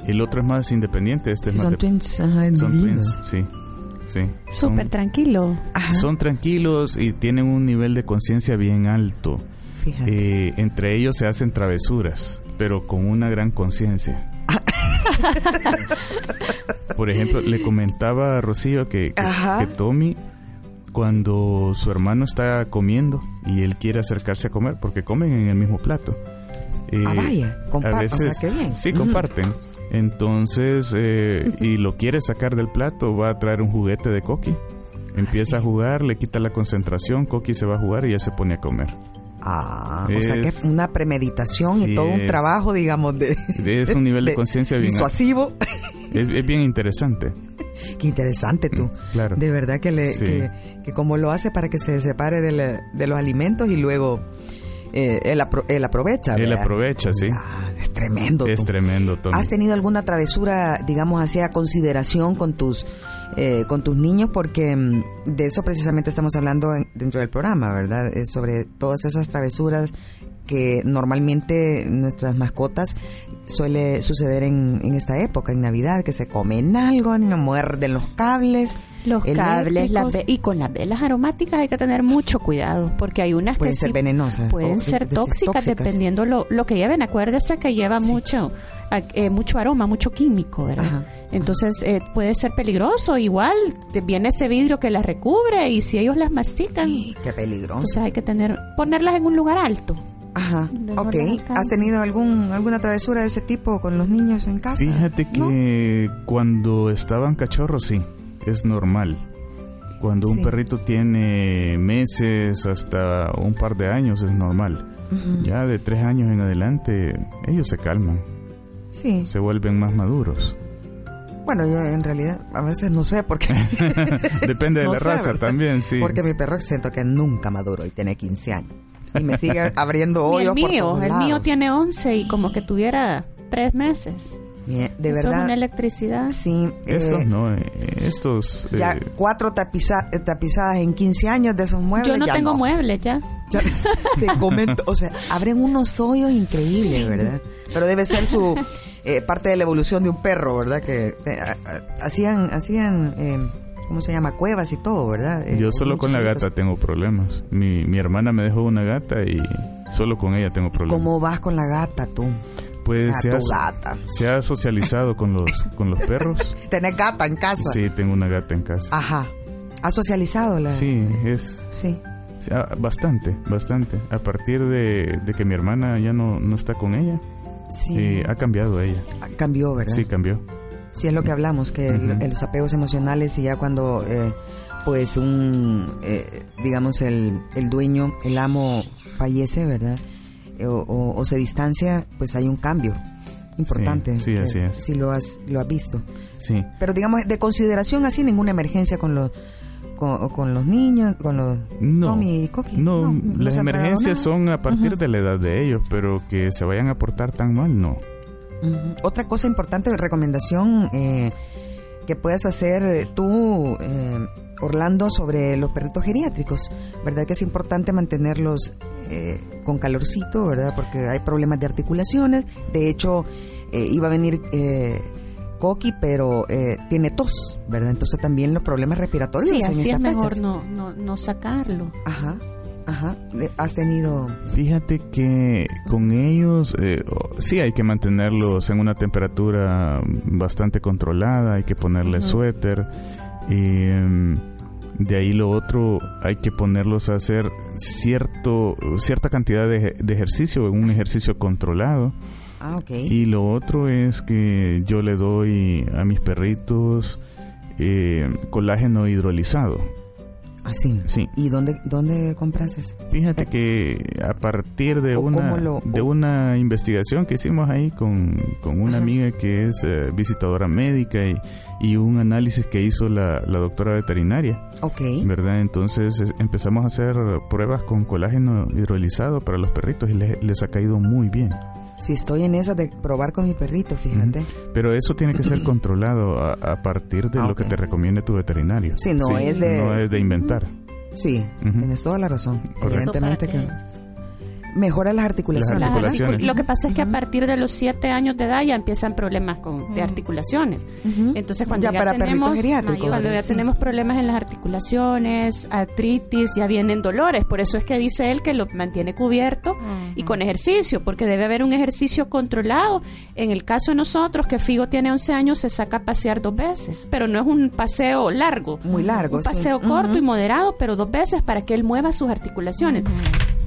El otro es más independiente. Este Sí, es más son de- twins, ajá, son twins, sí. Sí. Súper Son- tranquilo. Ajá, Son tranquilos y tienen un nivel de conciencia bien alto. fíjate. Eh, entre ellos se hacen travesuras, pero con una gran conciencia. Por ejemplo, le comentaba a Rocío que, que, Tommy, cuando su hermano está comiendo y él quiere acercarse a comer, porque comen en el mismo plato. eh, Ah, vaya, comparten, o sea, qué bien. Sí, comparten. Entonces, eh, y lo quiere sacar del plato, va a traer un juguete de Coqui. Empieza Ah, sí. a jugar, le quita la concentración, Coqui se va a jugar y él se pone a comer. Ah, o sea que es- es una premeditación y todo un es- trabajo, digamos, de... Es un nivel [LAUGHS] de conciencia bien disuasivo. [LAUGHS] es, es bien interesante. [LAUGHS] Qué interesante tú. claro. De verdad que, le, Sí. que, que como lo hace para que se separe de, la- de los alimentos y luego eh, él, apro- él aprovecha. Él ¿verdad? aprovecha, sí. Ah, es tremendo. Es tú. tremendo, Tommy. ¿Has tenido alguna travesura, digamos, hacia consideración con tus eh, con tus niños? Porque mm, de eso precisamente estamos hablando en- dentro del programa, ¿verdad? Sobre todas esas travesuras que normalmente nuestras mascotas suele suceder en, en esta época, en Navidad, que se comen algo, muerden los cables. Los cables las y con las velas aromáticas hay que tener mucho cuidado porque hay unas Pueden que ser sí venenosas pueden ser tóxicas, tóxicas. dependiendo lo, lo que lleven. Acuérdese que lleva mucho eh, mucho aroma, mucho químico, ¿verdad? Ajá, Entonces eh, puede ser peligroso. Igual te viene ese vidrio que las recubre y si ellos las mastican, Qué peligroso. entonces hay que tener ponerlas en un lugar alto. Ajá, No ok. ¿Has tenido algún alguna travesura de ese tipo con los niños en casa? Fíjate ¿No? que cuando estaban cachorros, sí, es normal. Cuando un Sí. perrito tiene meses hasta un par de años es normal. Ujú. Ya de tres años en adelante, ellos se calman, Sí. se vuelven más maduros. Bueno, yo en realidad a veces no sé por qué. [LAUGHS] Depende de [LAUGHS] No la sé, raza ¿verdad? también, sí. Porque mi perro siento que nunca maduro y tiene 15 años. Y me sigue [LAUGHS] abriendo hoyos el por mío, todos el lados. mío tiene 11 y como que tuviera tres meses. Bien, de Eso es verdad. una electricidad. Sí. Estos eh, no, eh, estos... Ya eh, cuatro tapiza- eh, tapizadas en 15 años de esos muebles. Yo no ya tengo muebles ya. Ya [LAUGHS] se comen, o sea, abren unos hoyos increíbles, ¿verdad? Pero debe ser su eh, parte de la evolución de un perro, ¿verdad? Que eh, hacían, hacían, eh, ¿cómo se llama? Cuevas y todo, ¿verdad? Eh, yo solo con la gata tengo problemas. Mi, mi hermana me dejó una gata y solo con ella tengo problemas. ¿Cómo vas con la gata tú? Pues se ha, gata. se ha socializado con los, con los perros. [LAUGHS] ¿Tenés gata en casa? Sí, tengo una gata en casa. Ajá. ¿Has socializado la? Sí, es Sí. sí, ah, bastante, bastante. A partir de, de que mi hermana ya no, no está con ella, Sí. eh, ha cambiado ella. Cambió, ¿verdad? Sí, cambió. Sí, es lo que hablamos, que el- los apegos emocionales y ya cuando, eh, pues, un, eh, digamos, el, el dueño, el amo fallece, ¿verdad? Eh, o, o- o se distancia, pues hay un cambio importante. Sí, sí, así es. Si lo has, lo has visto. Sí. Pero digamos, de consideración así, ninguna emergencia con los, con, con los niños, con los No, Tommy y Coqui. no, no las emergencias son a partir de la edad de ellos, pero que se vayan a portar tan mal, no. Otra cosa importante de recomendación eh, que puedes hacer tú, eh, Orlando, sobre los perritos geriátricos, ¿verdad? Que es importante mantenerlos eh, con calorcito, ¿verdad? Porque hay problemas de articulaciones. De hecho, eh, iba a venir eh, Coqui, pero eh, tiene tos, ¿verdad? Entonces también los problemas respiratorios Sí, en así es mejor no, no, no sacarlo. Ajá, ajá. Eh, ¿Has tenido...? Fíjate que con ellos eh, sí hay que mantenerlos en una temperatura bastante controlada, hay que ponerle suéter y em, de ahí lo otro hay que ponerlos a hacer cierto cierta cantidad de, de ejercicio, un ejercicio controlado. Ah, ok. Y lo otro es que yo le doy a mis perritos eh, colágeno hidrolizado. Así. Sí. ¿Y dónde, dónde compras eso? Fíjate que a partir de ¿O una lo- de una investigación que hicimos ahí con, con una Ajá. amiga que es eh, visitadora médica y, y un análisis que hizo la, la doctora veterinaria, Ok. ¿verdad? Entonces eh, empezamos a hacer pruebas con colágeno hidrolizado para los perritos y les, les ha caído muy bien. Si estoy en esa de probar con mi perrito, fíjate. Pero eso tiene que ser [CLEARS THROAT] controlado a, a partir de Ah, lo que te recomiende tu veterinario. Sí, no es de- No es de inventar. Sí, Ujú. tienes toda la razón. Correcto. Evidentemente ¿Eso para que es? Mejora las articulaciones. Las Lo que pasa es que a partir de los 7 años de edad ya empiezan problemas con, de articulaciones. Entonces cuando Ya ya, para tenemos cuando ya Sí. tenemos problemas en las articulaciones, artritis, ya vienen dolores. Por eso es que dice él que lo mantiene cubierto y con ejercicio, porque debe haber un ejercicio controlado. En el caso de nosotros, que Figo tiene 11 años, se saca a pasear dos veces, pero no es un paseo largo. Muy largo, Un sí. paseo corto y moderado, pero dos veces para que él mueva sus articulaciones.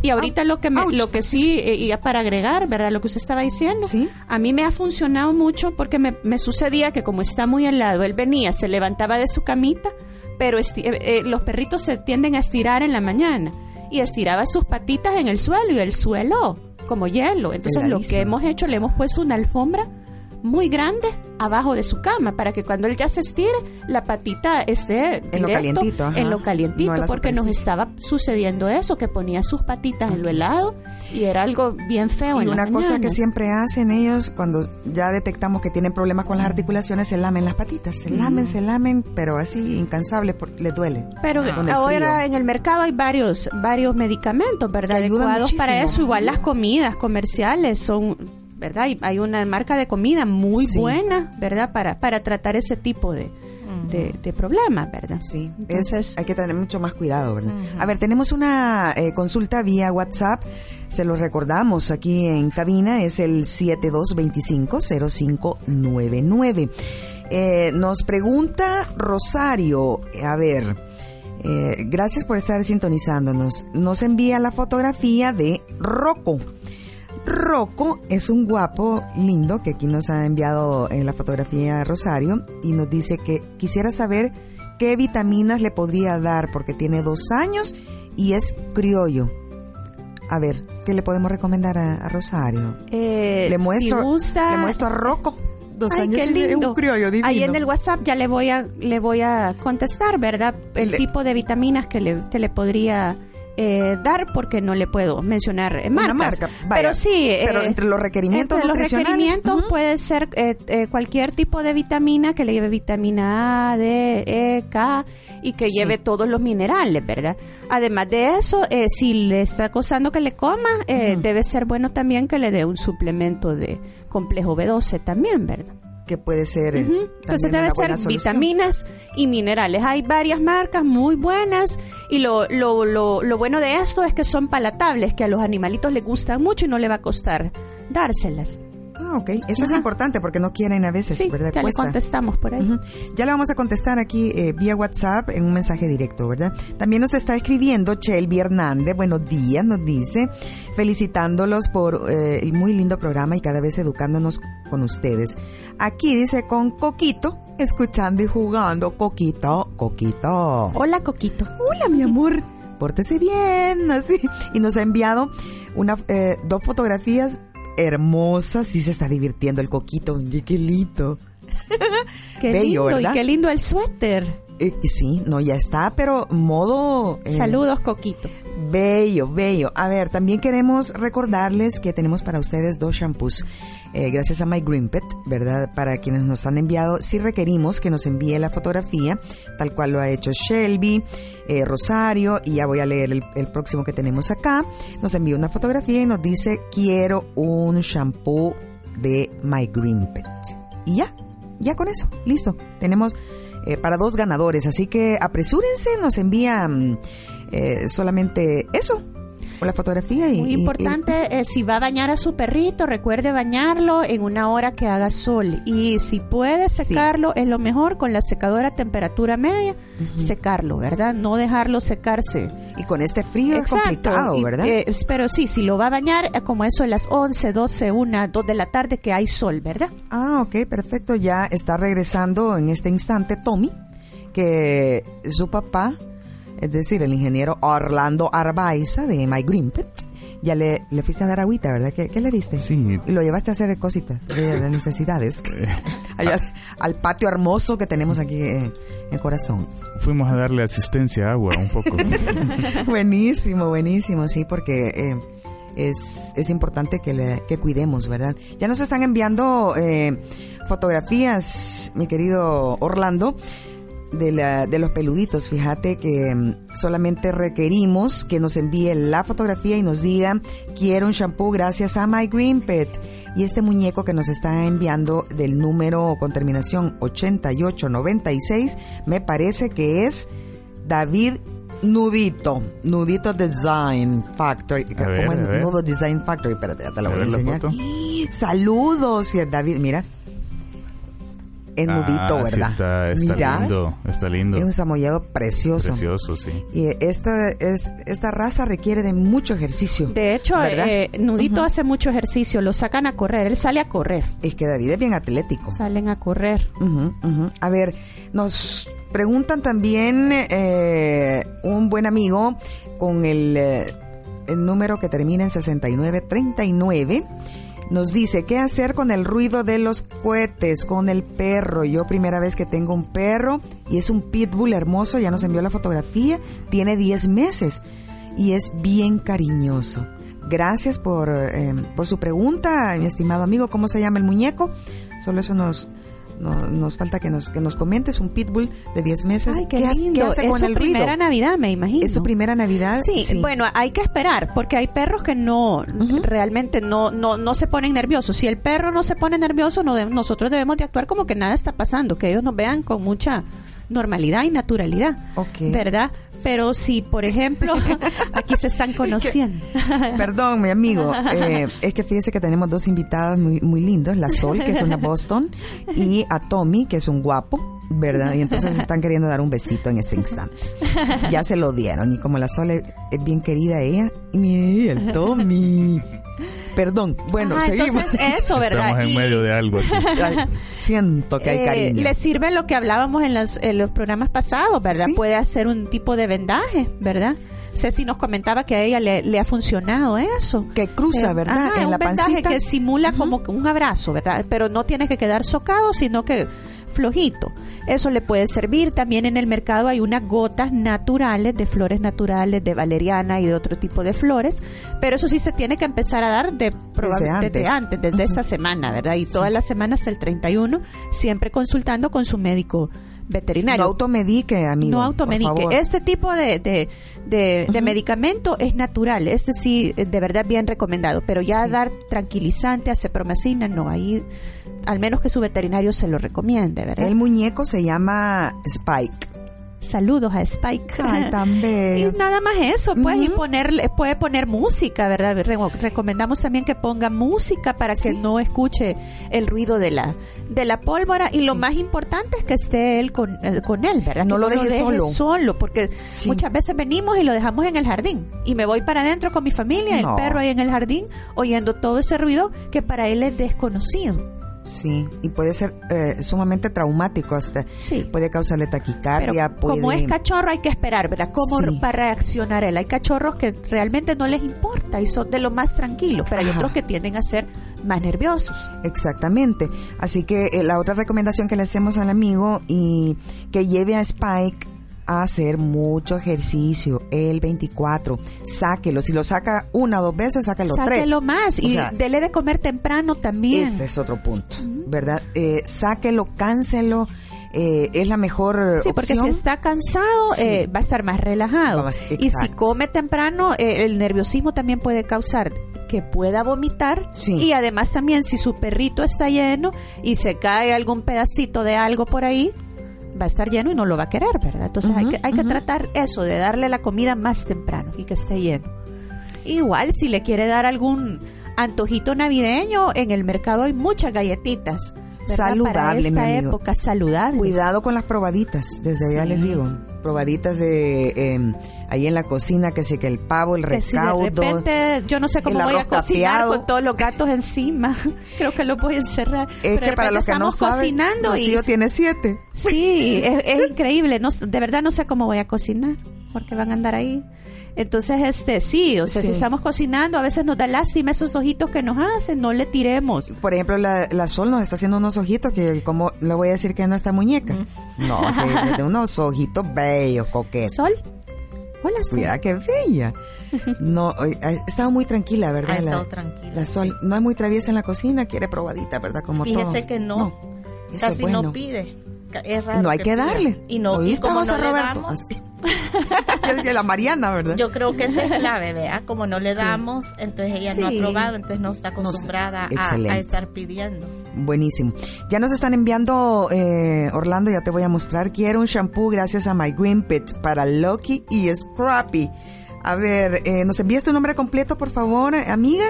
Y ahorita lo que me, lo que sí, eh, y ya para agregar, ¿verdad? Lo que usted estaba diciendo. Sí. A mí me ha funcionado mucho porque me, me sucedía que como está muy helado, él venía, se levantaba de su camita, pero esti- eh, eh, los perritos se tienden a estirar en la mañana y estiraba sus patitas en el suelo y el suelo como hielo. Entonces lo que hemos hecho, le hemos puesto una alfombra muy grande abajo de su cama para que cuando él ya se estire, la patita esté En lo calientito, ajá. en lo calientito, No en porque nos estaba sucediendo eso, que ponía sus patitas en lo helado y era algo bien feo. Y en una cosa que siempre hacen ellos cuando ya detectamos que tienen problemas con las articulaciones, se lamen las patitas, se lamen, se lamen, pero así incansable, por- le duele. Pero el ahora en el mercado hay varios varios medicamentos, ¿verdad? Adecuados para eso. Igual las comidas comerciales son, ¿verdad? Hay, hay una marca de comida muy Sí. buena, ¿verdad? Para, para tratar ese tipo de, de, de problemas, ¿verdad? Sí, es- Entonces, hay que tener mucho más cuidado, ¿verdad? A ver, tenemos una eh, consulta vía WhatsApp, se lo recordamos aquí en cabina, es el 7225-0599. Eh, nos pregunta Rosario, a ver, eh, gracias por estar sintonizándonos, nos envía la fotografía de Rocco. Rocco es un guapo lindo que aquí nos ha enviado en la fotografía Rosario y nos dice que quisiera saber qué vitaminas le podría dar porque tiene dos años y es criollo. A ver, ¿qué le podemos recomendar a, a Rosario? eh, le muestro, si gusta, le muestro a Rocco. Dos Ay, años qué lindo. un criollo divino. Ahí en el WhatsApp ya le voy a le voy a contestar, ¿verdad? El Le- tipo de vitaminas que le, que le podría eh, dar porque no le puedo mencionar eh, Una marcas. marca, vaya. pero sí, Pero eh, entre los requerimientos entre los requerimientos puede ser eh, eh, cualquier tipo de vitamina que le lleve vitamina A, D, E, K y que Sí. lleve todos los minerales, ¿verdad? Además de eso, eh, si le está costando que le coma, eh, debe ser bueno también que le dé un suplemento de complejo B12 también, ¿verdad? Que puede ser. eh, Entonces debe ser solución. vitaminas y minerales. Hay varias marcas muy buenas y lo, lo, lo, lo bueno de esto es que son palatables, que a los animalitos les gustan mucho y no le va a costar dárselas. Ah, ok. Eso es importante porque no quieren a veces, Sí, ¿verdad? ya le Cuesta. contestamos por ahí. Ya le vamos a contestar aquí eh, vía WhatsApp en un mensaje directo, ¿verdad? También nos está escribiendo Shelby Hernández, buenos días, nos dice, felicitándolos por eh, el muy lindo programa y cada vez educándonos con ustedes. Aquí dice con Coquito, escuchando y jugando, Coquito, Coquito. Hola, Coquito. Hola, mi amor. Pórtese bien, así. Y nos ha enviado una, eh, dos fotografías hermosas. Sí se está divirtiendo el coquito. Qué, qué lindo. [LAUGHS] Qué Bello, lindo ¿verdad? y qué lindo el suéter. Eh, sí, no, ya está, pero modo... eh, Saludos, Coquito. Bello, bello. A ver, también queremos recordarles que tenemos para ustedes dos shampoos. Eh, gracias a My Green Pet, ¿verdad? Para quienes nos han enviado, sí requerimos que nos envíe la fotografía, tal cual lo ha hecho Shelby, eh, Rosario, y ya voy a leer el, próximo que tenemos acá. Nos envía una fotografía y nos dice, quiero un shampoo de My Green Pet. Y ya, ya con eso, listo. Tenemos eh, para dos ganadores, así que apresúrense, nos envían solamente eso, la fotografía y... Muy y- importante, eh, si va a bañar a su perrito, recuerde bañarlo en una hora que haga sol. Y si puede Sí. secarlo, es lo mejor con la secadora a temperatura media, secarlo, ¿verdad? No dejarlo secarse. y, con este frío es complicado, y, ¿verdad? eh, pero sí, si lo va a bañar, eh, como eso de las 11, 12, 1, 2 de la tarde que hay sol, ¿verdad? Ah, ok, perfecto. Ya está regresando en este instante Tommy, que su papá, es decir, el ingeniero Orlando Arbaiza de My Green Pet, ya le, le fuiste a dar agüita, ¿verdad? ¿Qué, qué le diste? Sí. Y lo llevaste a hacer cositas de, [LAUGHS] de necesidades. [LAUGHS] Allá, al patio hermoso que tenemos aquí eh, en Corazón. Fuimos a darle asistencia a agua un poco. [LAUGHS] buenísimo, buenísimo, sí, porque eh, es, es importante que, le, que cuidemos, ¿verdad? Ya nos están enviando eh, fotografías, mi querido Orlando, de, la, de los peluditos. Fíjate que mm, solamente requerimos que nos envíe la fotografía y nos diga, quiero un shampoo gracias a My Green Pet. Y este muñeco que nos está enviando del número con terminación 8896, me parece que es David Nudito, Nudito Design Factory. Ver, ¿Cómo es? Nudo Design Factory, espérate, ya te A voy a enseñar. Saludos, David, mira. Es nudito, Ah, sí ¿verdad? está, está Mira, lindo, está lindo. Es un samoyedo precioso. Precioso, sí. Y esto es, esta raza requiere de mucho ejercicio. De hecho, ¿Verdad? eh, Nudito hace mucho ejercicio, lo sacan a correr, él sale a correr, Es que David es bien atlético. salen a correr. A ver, nos preguntan también eh, un buen amigo con el, eh, el número que termina en 6939. Nos dice, ¿qué hacer con el ruido de los cohetes, con el perro? Yo primera vez que tengo un perro y es un pitbull hermoso, ya nos envió la fotografía, tiene 10 meses y es bien cariñoso. Gracias por, eh, por su pregunta, mi estimado amigo, ¿cómo se llama el muñeco? Solo eso nos, no- nos falta que nos, que nos comentes, un pitbull de 10 meses. Ay, qué, ha- lindo. hace es con su el primera ruido? Navidad, me imagino. ¿Es su primera Navidad? Sí, bueno, hay que esperar, porque hay perros que no, realmente no, no, no se ponen nerviosos. Si el perro no se pone nervioso, no de- nosotros debemos de actuar como que nada está pasando, que ellos nos vean con mucha normalidad y naturalidad, Ok. ¿verdad? Pero si, por ejemplo, [LAUGHS] aquí se están conociendo. [LAUGHS] Perdón, mi amigo. eh, es que fíjese que tenemos dos invitados muy, muy lindos. La Sol, que es una Boston, y a Tommy, que es un guapo, ¿verdad? Y entonces están queriendo dar un besito en este instante. Ya se lo dieron. Y como la Sol es, bien querida ella, y el Tommy. Perdón. Bueno, seguimos. entonces eso, ¿verdad? Estamos en Y- medio de algo aquí. [LAUGHS] Ay, siento que hay Eh, cariño. le sirve lo que hablábamos en los, en los programas pasados, ¿verdad? Sí. Puede hacer un tipo de vendaje, ¿verdad? Ceci nos comentaba que a ella le, le ha funcionado eso. Que cruza, Eh, ¿verdad? ajá, en un la vendaje pancita. que simula como que un abrazo, ¿verdad? Pero no tiene que quedar socado, sino que flojito. Eso le puede servir. También en el mercado hay unas gotas naturales de flores naturales, de valeriana y de otro tipo de flores. Pero eso sí se tiene que empezar a dar de probablemente antes. desde antes, desde esta semana, ¿verdad? Y todas las semanas hasta el 31, siempre consultando con su médico veterinario. No automedique, amigo. No por automedique. favor. Este tipo de, de, de- de medicamento es natural. Este sí, eh, de verdad, bien recomendado. Pero ya Sí. dar tranquilizante, acepromacina, no. Ahí, al menos que su veterinario se lo recomiende, ¿verdad? El muñeco se llama Spike. Saludos a Spike. [LAUGHS] Ay, tan Y nada más eso, pues, y Ujú. ponerle, puede poner música, ¿verdad? Re- recomendamos también que ponga música para que no escuche el ruido de la, de la pólvora. Y lo más importante es que esté él con, eh, con él, ¿verdad? No Que lo deje solo. solo, porque Sí. muchas veces venimos y lo dejamos en el jardín. Y me voy para adentro con mi familia, No. el perro ahí en el jardín, oyendo todo ese ruido que para él es desconocido. Sí, y puede ser eh, sumamente traumático hasta. Sí. Puede causarle taquicardia, Pero puede... como es cachorro hay que esperar, ¿verdad? ¿Cómo Sí. va a reaccionar él? Hay cachorros que realmente no les importa y son de lo más tranquilos, pero hay otros que tienden a ser más nerviosos. Exactamente. Así que eh, la otra recomendación que le hacemos al amigo y que lleve a Spike a hacer mucho ejercicio el 24. Sáquelo. Si lo saca una o dos veces, sáquelo tres. Sáquelo más O y sea, dele de comer temprano también. Ese es otro punto, ¿verdad? Eh, sáquelo, cánselo. eh, es la mejor Sí, porque si está cansado, Sí. eh, va a estar más relajado. Más- y si come temprano, eh, el nerviosismo también puede causar que pueda vomitar. Sí. Y además también si su perrito está lleno y se cae algún pedacito de algo por ahí, va a estar lleno y no lo va a querer, ¿verdad? Entonces hay, que, hay que tratar eso, de darle la comida más temprano y que esté lleno. Igual si le quiere dar algún antojito navideño, en el mercado hay muchas galletitas. ¿verdad? Para Saludable, esta mi amigo. época saludable. Cuidado con las probaditas, desde allá Sí. les digo. Probaditas de eh, ahí en la cocina, que sé que el pavo, el que si de recaudo. repente yo no sé cómo voy a cocinar con todos los gatos encima. [LAUGHS] Creo que los voy a encerrar. Es Pero de que para repente los que no estamos saben, cocinando y Rocío tiene siete. sí, es, es increíble. No, de verdad no sé cómo voy a cocinar porque van a andar ahí. Entonces, este, sí, o sea, Sí. si estamos cocinando, a veces nos da lástima esos ojitos que nos hacen, no le tiremos. Por ejemplo, la, la Sol nos está haciendo unos ojitos que, como le voy a decir que no está muñeca? No, sí, [LAUGHS] de unos ojitos bellos, coquetos. Sol, hola Sol. Mira qué bella. No, estado muy tranquila, ¿verdad? Ha estado la, tranquila, La Sol no es muy traviesa en la cocina, quiere probadita, ¿verdad? Como Fíjese todos. que no. es Casi bueno. no pide. Ca- Es raro No hay que darle. Y no, y ¿Oíste, como no le damos. [LAUGHS] Es que la Mariana, ¿verdad? yo creo que esa es clave, vea, como no le Sí. damos, entonces ella no ha probado, entonces no está acostumbrada a- estar pidiendo. Buenísimo. Ya nos están enviando, eh, Orlando, ya te voy a mostrar. Quiero un shampoo gracias a My Green Pit para Lucky y Scrappy. A ver, eh, ¿nos envías tu nombre completo, por favor, amiga?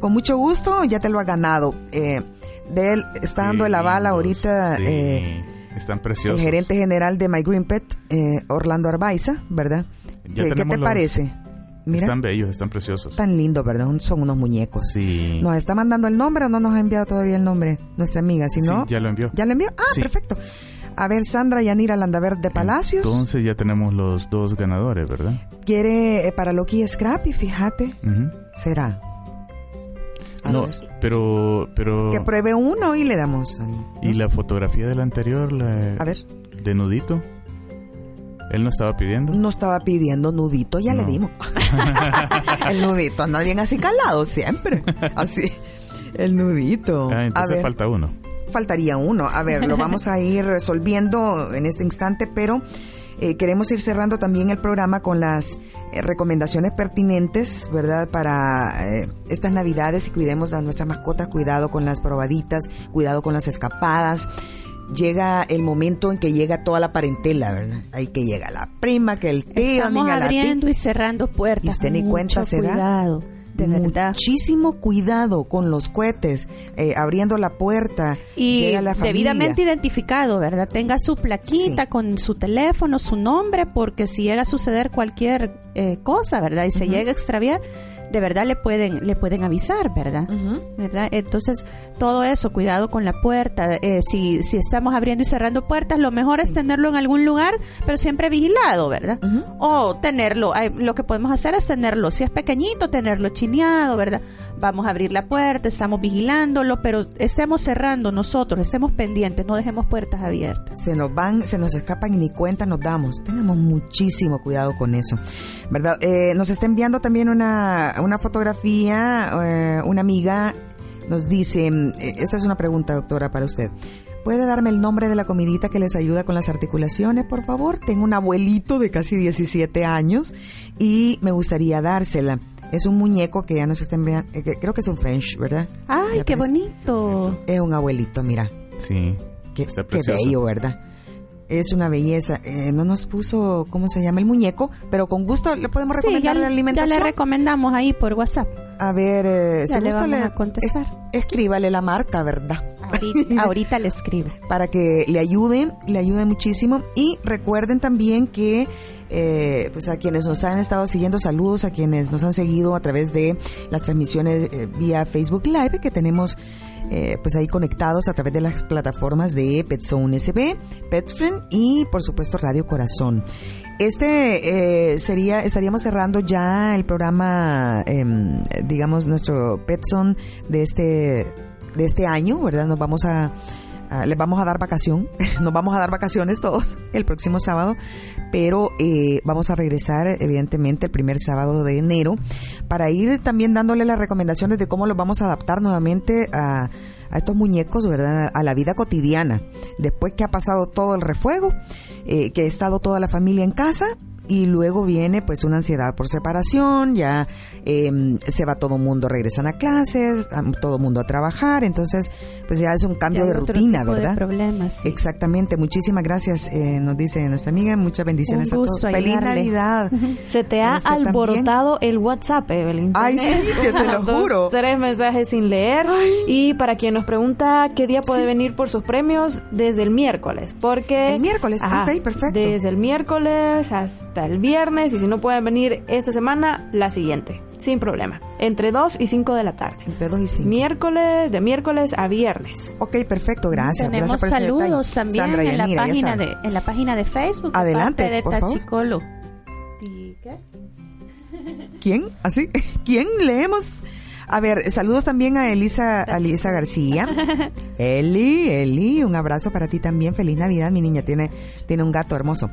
Con mucho gusto, ya te lo ha ganado. Eh, de él está dando el aval ahorita Sí, eh, están el preciosos. gerente general de My Green Pet, eh, Orlando Arbaiza, ¿verdad? Ya ¿Qué, te los- parece? Mira, Están bellos, están preciosos. tan lindo, ¿verdad? Son unos muñecos. Sí. ¿Nos está mandando el nombre o no nos ha enviado todavía el nombre nuestra amiga? Si Sí, no, ya lo envió. ¿Ya lo envió? Ah, Sí. perfecto. A ver, Sandra Yanira Landaverde Palacios Entonces ya tenemos los dos ganadores, ¿verdad? quiere eh, para Loki Scrappy, fíjate. Será. A No, ver. pero, pero... Que pruebe uno y le damos. ahí. ¿Y la fotografía del anterior, la A ver. de nudito? Él no estaba pidiendo. No estaba pidiendo nudito, ya le dimos. [LAUGHS] el nudito anda bien así calado siempre. Así. El nudito. Ah, A entonces ver, falta uno. faltaría uno. A ver, lo vamos a ir resolviendo en este instante, pero eh, queremos ir cerrando también el programa con las eh, recomendaciones pertinentes, ¿verdad? Para eh, estas navidades y cuidemos a nuestras mascotas, cuidado con las probaditas, cuidado con las escapadas. Llega el momento en que llega toda la parentela, ¿verdad? Ahí que llega la prima, que el tío, Estamos niña, la tía. abriendo y cerrando puertas. Y usted ni Mucho cuenta se da. De verdad. Muchísimo cuidado con los cohetes, eh, abriendo la puerta, Y llega la familia. debidamente identificado, ¿verdad? Tenga su plaquita Sí. con su teléfono, su nombre, porque si llega a suceder cualquier eh, cosa, ¿verdad? Y se llega a extraviar, de verdad le pueden le pueden avisar, ¿verdad? ¿verdad? Entonces, todo eso, cuidado con la puerta. eh, si, si estamos abriendo y cerrando puertas, lo mejor es tenerlo en algún lugar, pero siempre vigilado, ¿verdad? O tenerlo, eh, lo que podemos hacer es tenerlo, si es pequeñito, tenerlo chineado, ¿verdad? Vamos a abrir la puerta, estamos vigilándolo, pero estemos cerrando nosotros, estemos pendientes, no dejemos puertas abiertas. se nos van, se nos escapan y ni cuenta nos damos. Tengamos muchísimo cuidado con eso, ¿verdad? Eh, nos está enviando también una, una fotografía, eh, una amiga nos dice, mm, eh, esta es una pregunta, doctora, para usted. ¿Puede darme el nombre de la comidita que les ayuda con las articulaciones, por favor? Tengo un abuelito de casi 17 años y me gustaría dársela. Es un muñeco que ya nos está enviando, eh, creo que es un French, ¿verdad? ¡Ay, ¿Ya qué parece? bonito! Es un abuelito, mira. Sí. Qué, Está qué precioso. bello, ¿verdad? Es una belleza. Eh, no nos puso cómo se llama el muñeco, pero con gusto le podemos Sí, ya, recomendar la ya alimentación. le recomendamos ahí por WhatsApp. a ver, eh, Ya si le gusta vamos le- a contestar. es- escríbale la marca, ¿verdad? Ahorita, [LAUGHS] ahorita le escribo. Para que le ayuden, le ayuden muchísimo. Y recuerden también que eh, pues a quienes nos han estado siguiendo, saludos a quienes nos han seguido a través de las transmisiones eh, vía Facebook Live que tenemos eh, pues ahí conectados a través de las plataformas de PetZone SB, PetFriend y por supuesto Radio Corazón. Este eh, sería, estaríamos cerrando ya el programa, em, digamos, nuestro PetZone de este, de este año, ¿verdad? Nos vamos a- les vamos a dar vacación, [LAUGHS] nos vamos a dar vacaciones todos el próximo sábado, pero eh, vamos a regresar evidentemente el primer sábado de enero para ir también dándole las recomendaciones de cómo los vamos a adaptar nuevamente a, a estos muñecos, ¿verdad? A la vida cotidiana. Después que ha pasado todo el refuego, eh, que ha estado toda la familia en casa, y luego viene pues una ansiedad por separación, ya eh, se va todo el mundo, regresan a clases, a- todo el mundo a trabajar, entonces pues ya es un cambio de rutina, tipo de ¿verdad? problemas, sí. Exactamente, muchísimas gracias, eh, nos dice nuestra amiga, muchas bendiciones Un a todos. Feliz ayudarle. Navidad. [LAUGHS] Se te ha también. alborotado el WhatsApp, Evelyn. Ay, sí, que te lo [LAUGHS] dos, juro. Tres mensajes sin leer. Y para quien nos pregunta qué día puede venir por sus premios, desde el miércoles. Porque. El miércoles, ok, perfecto. Desde el miércoles hasta el viernes. Y si no pueden venir esta semana, la siguiente. Sin problema. Entre 2 y 5 de la tarde. Entre 2 y 5. Miércoles, de miércoles a viernes. Ok, perfecto, gracias. Tenemos gracias por ese saludos detalle. también Sandra en, la Yanira, ya página de, en la página de Facebook. de Adelante, de por favor. Tachicolo. ¿Y qué? ¿Quién? ¿Así? [LAUGHS] ¿Quién leemos? A ver, saludos también a Elisa, a Elisa García. [LAUGHS] Eli, Eli, un abrazo para ti también. Feliz Navidad, mi niña tiene, tiene un gato hermoso.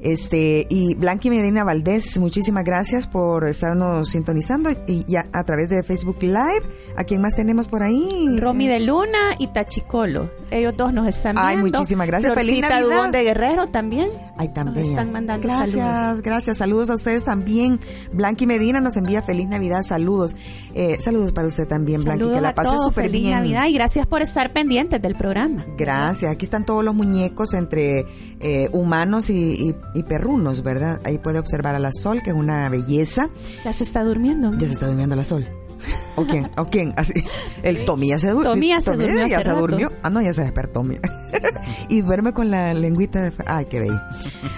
Este, y Blanqui Medina Valdés, muchísimas gracias por estarnos sintonizando y ya a través de Facebook Live. ¿A quién más tenemos por ahí? Romy de Luna y Tachicolo. Ellos dos nos están viendo. Ay, muchísimas gracias. Feliz Navidad. De Guerrero también. Ay, también. Nos están mandando gracias, saludos. gracias. Saludos a ustedes también. Blanqui Medina nos envía feliz Navidad. Saludos. Eh, saludos para usted también, Blanqui. Saludos Que la pase súper feliz bien. Navidad y gracias por estar pendientes del programa. Gracias. Aquí están todos los muñecos entre eh, humanos y, y- y perrunos, ¿verdad? Ahí puede observar a la Sol, que es una belleza. Ya se está durmiendo. Ya se está durmiendo la Sol. ¿O quién? ¿O quién? Así. El Tommy ya se durmió. Tommy ya se durmió ya se durmió. Ah, no, ya se despertó, mira. [LAUGHS] y duerme con la lengüita de... Ay, qué bello.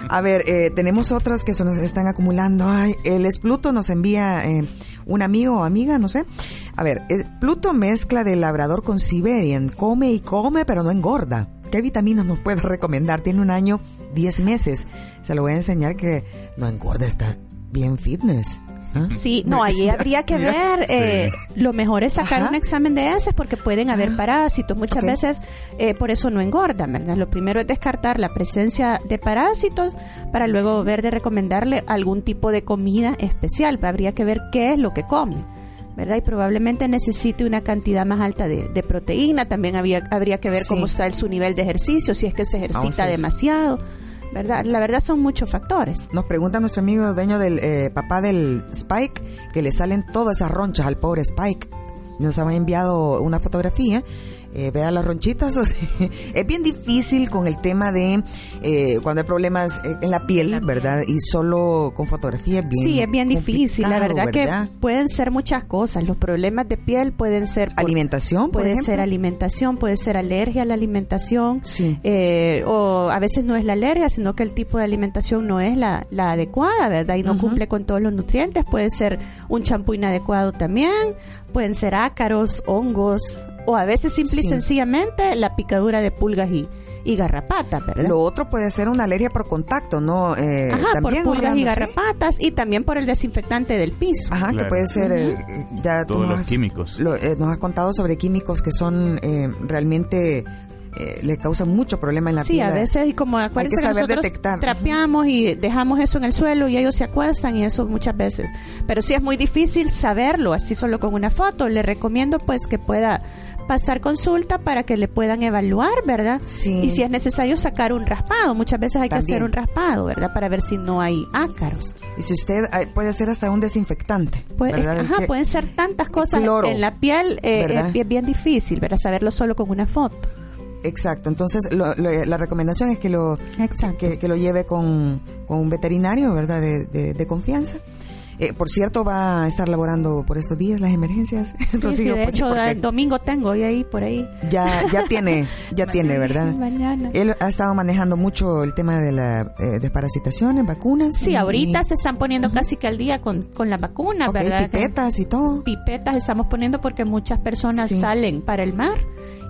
A ver, eh, tenemos otros que se nos están acumulando. Ay, el es Pluto nos envía eh, un amigo o amiga, no sé. A ver, es- Pluto mezcla de labrador con Siberian. Come y come, pero no engorda. ¿Qué vitaminas nos puede recomendar? Tiene un año, 10 meses. Se lo voy a enseñar que no engorda, está bien fitness. ¿Ah? Sí, no, ahí habría que ver, eh, lo mejor es sacar Ajá. un examen de heces porque pueden haber parásitos. Muchas veces eh, por eso no engordan, ¿verdad? Lo primero es descartar la presencia de parásitos para luego ver de recomendarle algún tipo de comida especial. Habría que ver qué es lo que come. ¿verdad? Y probablemente necesite una cantidad más alta de, de proteína. También había, habría que ver Sí. cómo está el- su nivel de ejercicio, si es que se ejercita Ah, sí. demasiado, ¿verdad? La verdad son muchos factores. Nos pregunta nuestro amigo dueño del eh, papá del Spike que le salen todas esas ronchas al pobre Spike. Nos ha enviado una fotografía. Eh, vea las ronchitas. [LAUGHS] es bien difícil con el tema de eh, cuando hay problemas eh, en la piel, ¿verdad? Y solo con fotografía es bien Sí, es bien difícil. La verdad ¿verdad? que pueden ser muchas cosas. Los problemas de piel pueden ser por- Alimentación, por puede ejemplo. ser alimentación, puede ser alergia a la alimentación. Sí. eh, o a veces no es la alergia, sino que el tipo de alimentación no es la, la adecuada, ¿verdad? Y no cumple con todos los nutrientes. Puede ser un champú inadecuado también. Pueden ser ácaros, hongos. O a veces simple y Sí. sencillamente la picadura de pulgas y, y garrapatas, ¿verdad? Lo otro puede ser una alergia por contacto, ¿no? Eh, Ajá, también, por pulgas y ¿sí? garrapatas y también por el desinfectante del piso. Ajá, que puede ser, eh, eh, ya Todos los has- químicos. lo- eh, nos has contado sobre químicos que son eh, realmente, eh, le causan mucho problema en la Sí, piel. a veces, y como acuérdense que, saber nosotros detectar. trapeamos y dejamos eso en el suelo y ellos se acuestan y eso muchas veces. Pero sí es muy difícil saberlo así solo con una foto. Le recomiendo pues que pueda pasar consulta para que le puedan evaluar, ¿verdad? Sí. Y si es necesario sacar un raspado, muchas veces hay que hacer un raspado, ¿verdad? Para ver si no hay ácaros. Y si usted eh, puede hacer hasta un desinfectante, ¿verdad? El ajá, pueden ser tantas cosas cloro, en la piel, eh, es bien, bien difícil, ¿verdad? Saberlo solo con una foto. Exacto, entonces lo- lo- la recomendación es que lo, que, que lo lleve con, con un veterinario, ¿verdad? De, de- de confianza. Eh, por cierto, va a estar laborando por estos días las emergencias. [LAUGHS] Sí, sí, Rocío, de pues, sí, hecho, porque el domingo tengo y ahí por ahí. ya, ya tiene, ya [LAUGHS] tiene, ¿verdad? Mañana. Él ha estado manejando mucho el tema de la eh, desparasitación, vacunas. Sí, y- ahorita se están poniendo casi que al día con, con la vacuna, ok, ¿verdad? pipetas y todo. Pipetas estamos poniendo porque muchas personas Sí. salen para el mar.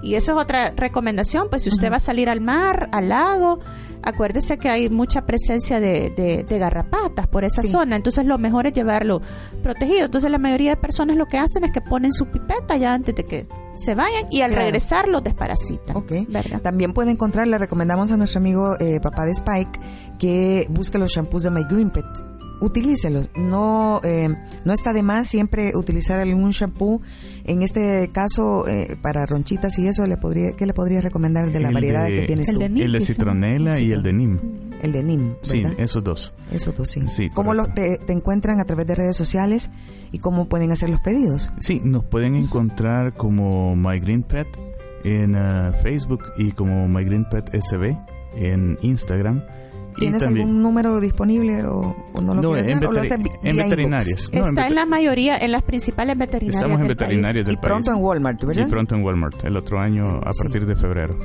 Y eso es otra recomendación, pues si usted va a salir al mar, al lago, acuérdese que hay mucha presencia de, de- de garrapatas por esa Sí. zona, entonces lo mejor es llevarlo protegido. Entonces la mayoría de personas lo que hacen es que ponen su pipeta ya antes de que se vayan y al Claro. regresar los desparasitan. Ok. ¿verdad? También puede encontrar, le recomendamos a nuestro amigo eh, papá de Spike que busque los shampoos de My Green Pet. Utilícelos. No, eh, no está de más siempre utilizar algún shampoo. En este caso, eh, para ronchitas y eso, le podría, ¿qué le podría recomendar de la El variedad de- que tienes El tú? de Nim, El de citronela y el de Nim. El de Nim, Sí, ¿verdad? esos dos. Eso tú sí. Sí, ¿Cómo lo, correcto. te, te encuentran a través de redes sociales y cómo pueden hacer los pedidos? Sí, nos pueden encontrar como My Green Pet en ah, Facebook y como My Green Pet SB en Instagram. Y ¿Tienes también- algún número disponible o, o no lo No, quieres en, o lo haces en veterinarias. No, en Está en veter- la mayoría, en las principales veterinarias. Estamos en del país. veterinarias del Y pronto país. en Walmart, ¿verdad? Y pronto en Walmart, el otro año a Sí. partir de febrero.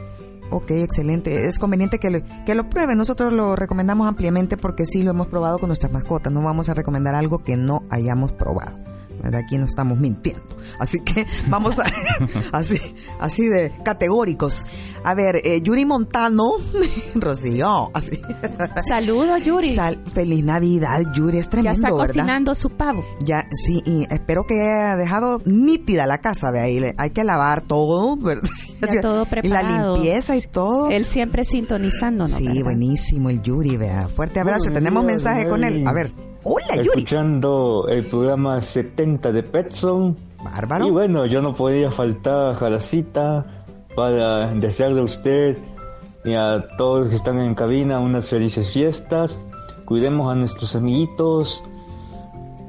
Ok, excelente. Es conveniente que lo, que lo prueben. Nosotros lo recomendamos ampliamente porque sí lo hemos probado con nuestras mascotas. No vamos a recomendar algo que no hayamos probado. ¿Verdad? Aquí no estamos mintiendo. Así que [LAUGHS] vamos a, [LAUGHS] así, así de categóricos. A ver, eh, Yuri Montano, [LAUGHS] Rocío, así. Saludos, Yuri. Sal- feliz Navidad, Yuri, es tremendo, ya está ¿verdad? cocinando su pavo. Ya, sí, y espero que haya dejado nítida la casa, de ahí. Hay que lavar todo, ¿verdad? Ya todo Y la preparado. limpieza y todo. Él siempre sintonizándonos. Sí, ¿verdad? buenísimo el Yuri, vea. Fuerte abrazo. Tenemos mensaje con él. A ver. Hola, Yuri. Escuchando el programa 70 de Petson. Bárbaro. Y bueno, yo no podía faltar a la cita para desearle a usted y a todos los que están en cabina unas felices fiestas. Cuidemos a nuestros amiguitos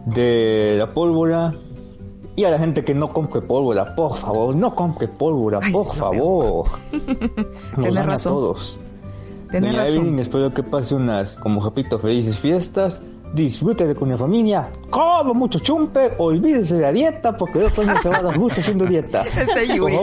de la pólvora y a la gente que no compre pólvora, por favor, no compre pólvora, Ay, por favor. [LAUGHS] Tenés daña a razón. todos. Tenés Doña razón. Evelyn, espero que pase unas, como repito, felices fiestas. Disfrútele con la familia, coma mucho chumpe, olvídese de la dieta porque después no se va a dar gusto haciendo dieta. [LAUGHS] Este Yuri.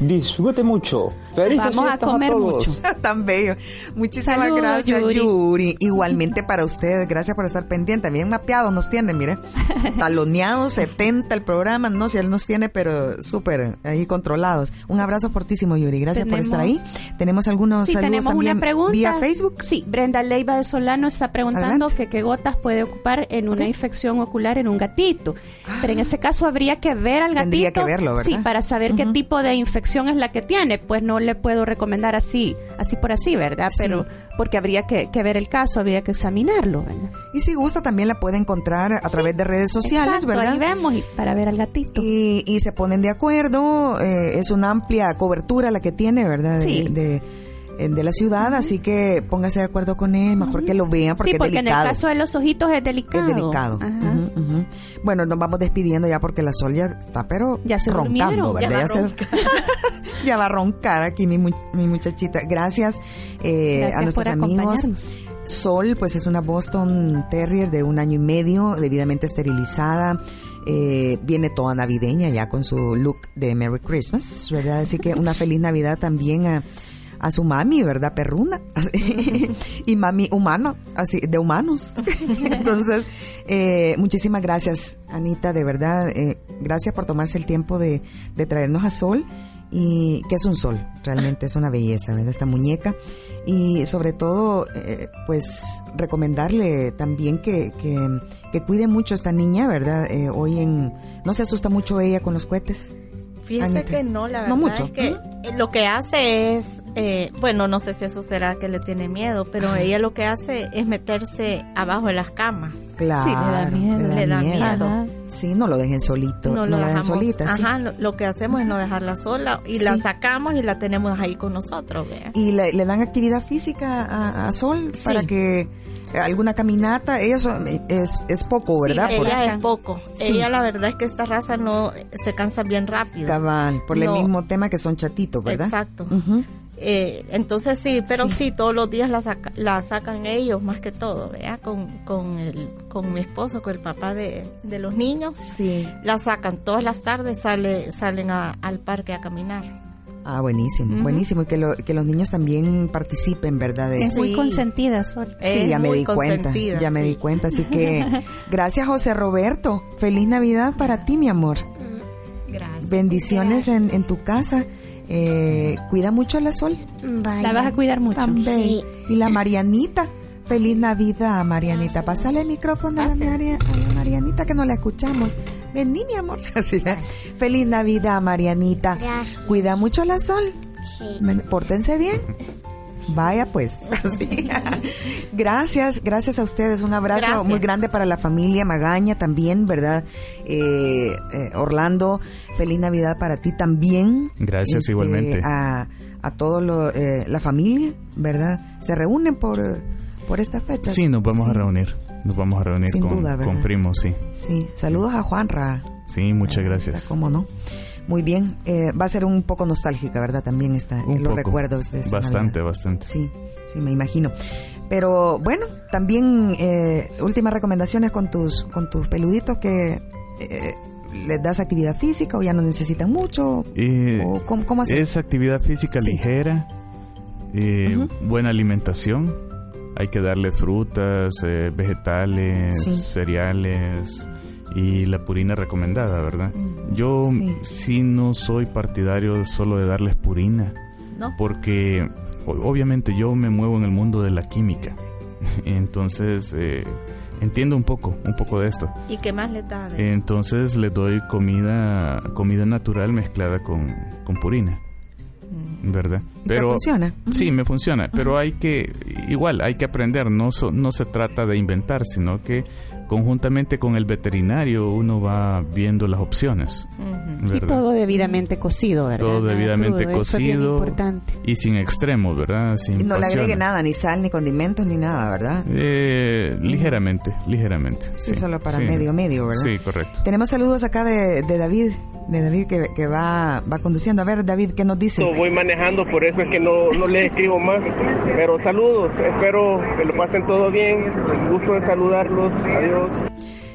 disfrute mucho. Felices Vamos a comer todos. mucho. [LAUGHS] Tan bello. Muchísimas Saludos, gracias, Yuri. Yuri. Igualmente para ustedes. Gracias por estar pendiente. Bien mapeados nos tienen, mire. [LAUGHS] Taloneados, 70 el programa. No sé, él nos tiene, pero súper ahí controlados. Un abrazo fortísimo, Yuri. Gracias por estar ahí. Tenemos- Tenemos algunos Sí, saludos tenemos también una pregunta. vía Facebook. Sí, Brenda Leiva de Solano está preguntando Adelante. que qué gotas puede ocupar en una infección ocular en un gatito. Pero en ese caso habría que ver al gatito. Tendría que verlo, ¿verdad? Sí, para saber qué tipo de infección es la que tiene. Pues no le puedo recomendar así, así por así, ¿verdad? Sí. Pero porque habría que, que ver el caso, habría que examinarlo, ¿verdad? Y si gusta, también la puede encontrar a través de redes sociales, Exacto, ¿verdad? Ahí vemos y- para ver al gatito. Y, y se ponen de acuerdo, eh, es una amplia cobertura la que tiene, ¿verdad? De, Sí. de, de la ciudad, así que póngase de acuerdo con él, mejor que lo vean porque, sí, porque es en el delicado. caso de los ojitos es delicado. es delicado. Ajá. Bueno, nos vamos despidiendo ya porque la sol ya está, pero Ya se roncando, ¿verdad? ya se- [LAUGHS] ya va a roncar aquí mi, mi muchachita. Gracias, eh, Gracias a nuestros amigos. Sol, pues es una Boston Terrier de un año y medio, debidamente esterilizada. Eh, viene toda navideña ya con su look de Merry Christmas, ¿verdad? Así que una feliz Navidad también a, a su mami, ¿verdad? Perruna. [LAUGHS] y mami humano, así, de humanos. [LAUGHS] Entonces, eh, muchísimas gracias, Anita, de verdad. eh, gracias por tomarse el tiempo de, de traernos a Sol y que es un sol, realmente es una belleza, ¿verdad? Esta muñeca. Y sobre todo, eh, pues recomendarle también que, que, que cuide mucho a esta niña, ¿verdad? Eh, hoy en... No se asusta mucho ella con los cohetes. Fíjese Anita. que no, la verdad No mucho. es que lo que hace es, eh, bueno, no sé si eso será que le tiene miedo, pero Ajá. ella lo que hace es meterse abajo de las camas. Claro. da miedo. Le da miedo. Sí, no lo dejen solito. No, No lo la dejen dejamos, solita. sí. ajá, lo, lo que hacemos es no dejarla sola y la Sí. sacamos y la tenemos ahí con nosotros, vea. Y le, le dan actividad física a, a Sol Sí. para que alguna caminata, eso es, es poco, ¿verdad? Sí, ella es poco. Sí. Ella la verdad es que esta raza no se cansa bien rápido. Cabal, por el mismo tema que son chatitos, ¿verdad? Exacto. Eh, entonces sí, pero Sí. sí. todos los días la, saca- la sacan ellos más que todo, ¿vea? Con, con, el, con mi esposo, con el papá de, de los niños. Sí. La sacan todas las tardes, sale, salen a- al parque a caminar. Ah, buenísimo, buenísimo. Y que, lo- que los niños también participen, ¿verdad? De- Es muy Sí. consentida, Sol. Sí, Es ya me di cuenta, ya me sí. di cuenta. Así que [LAUGHS] gracias José Roberto, feliz Navidad para ti, mi amor. Gracias. Bendiciones en, en tu casa. Eh, cuida mucho a la Sol. La vas a cuidar mucho. También. Sí. Y la Marianita. Feliz Navidad, Marianita. Pásale el micrófono a la, Maria- a la Marianita que no la escuchamos. Vení, mi amor. [LAUGHS] Así, ¿eh? Feliz Navidad, Marianita. Gracias. Cuida mucho a la Sol. Sí. Pórtense bien. [LAUGHS] Vaya pues. [LAUGHS] Sí. Gracias, gracias a ustedes. Un abrazo Gracias. muy grande para la familia Magaña también, ¿verdad? Eh, eh, Orlando, feliz Navidad para ti también. Este, Gracias, igualmente. A, a toda la familia, ¿verdad? Se reúnen por, por esta fecha. Sí, nos vamos a reunir. Nos vamos a reunir Sin con, duda, con primos, sí. Sí, saludos a Juanra. Sí, muchas gracias. está, ¿Cómo no? Muy bien. Eh, va a ser un poco nostálgica, ¿verdad? También está Un en los poco. recuerdos de Bastante, Navidad. bastante. Sí, sí, me imagino. Pero bueno, también eh, últimas recomendaciones con tus con tus peluditos que eh, les das actividad física o ya no necesitan mucho. ¿O cómo, cómo haces? es actividad física Sí. ligera, eh, buena alimentación. Hay que darle frutas, eh, vegetales, Sí. cereales y la purina recomendada, ¿verdad? Yo Sí. sí. no soy partidario solo de darles purina, ¿No? porque obviamente yo me muevo en el mundo de la química, [LAUGHS] entonces eh, entiendo un poco, un poco de esto. ¿Y qué más le da? Entonces les doy comida, comida natural mezclada con, con purina, ¿verdad? ¿Y te funciona? Sí, me funciona, pero hay que, igual, hay que aprender, no, so- no se trata de inventar, sino que conjuntamente con el veterinario uno va viendo las opciones. Y todo debidamente cocido, ¿verdad? Todo debidamente crudo, eso es bien cocido importante. y sin extremos, ¿verdad? Sin Y no le agregue nada, ni sal, ni condimentos, ni nada, ¿verdad? Eh, ligeramente, ligeramente. Sí, Sí, solo para sí. medio, medio, ¿verdad? Sí, correcto. Tenemos saludos acá de, de David, de David que, que va, va conduciendo. A ver, David, ¿qué nos dice? Voy manejando, por eso es que no, no les escribo más. Pero saludos, espero que lo pasen todo bien. Gusto de saludarlos. Adiós.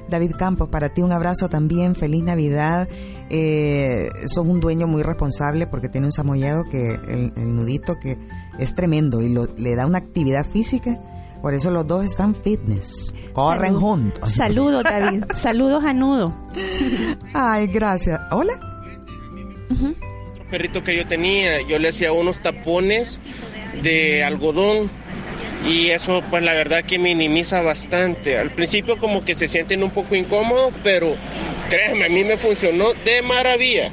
David Campos, para ti un abrazo también, feliz Navidad. Eh, sos un dueño muy responsable porque tiene un samoyedo que el, el nudito que es tremendo y lo- le da una actividad física. Por eso los dos están fitness. Corren Salud- juntos. Saludos, David. [LAUGHS] Saludos a Nudo. Ay, gracias. Hola. Perrito que yo tenía, yo le hacía unos tapones de algodón y eso pues la verdad que minimiza bastante. Al principio como que se sienten un poco incómodos, pero créanme, a mí me funcionó de maravilla.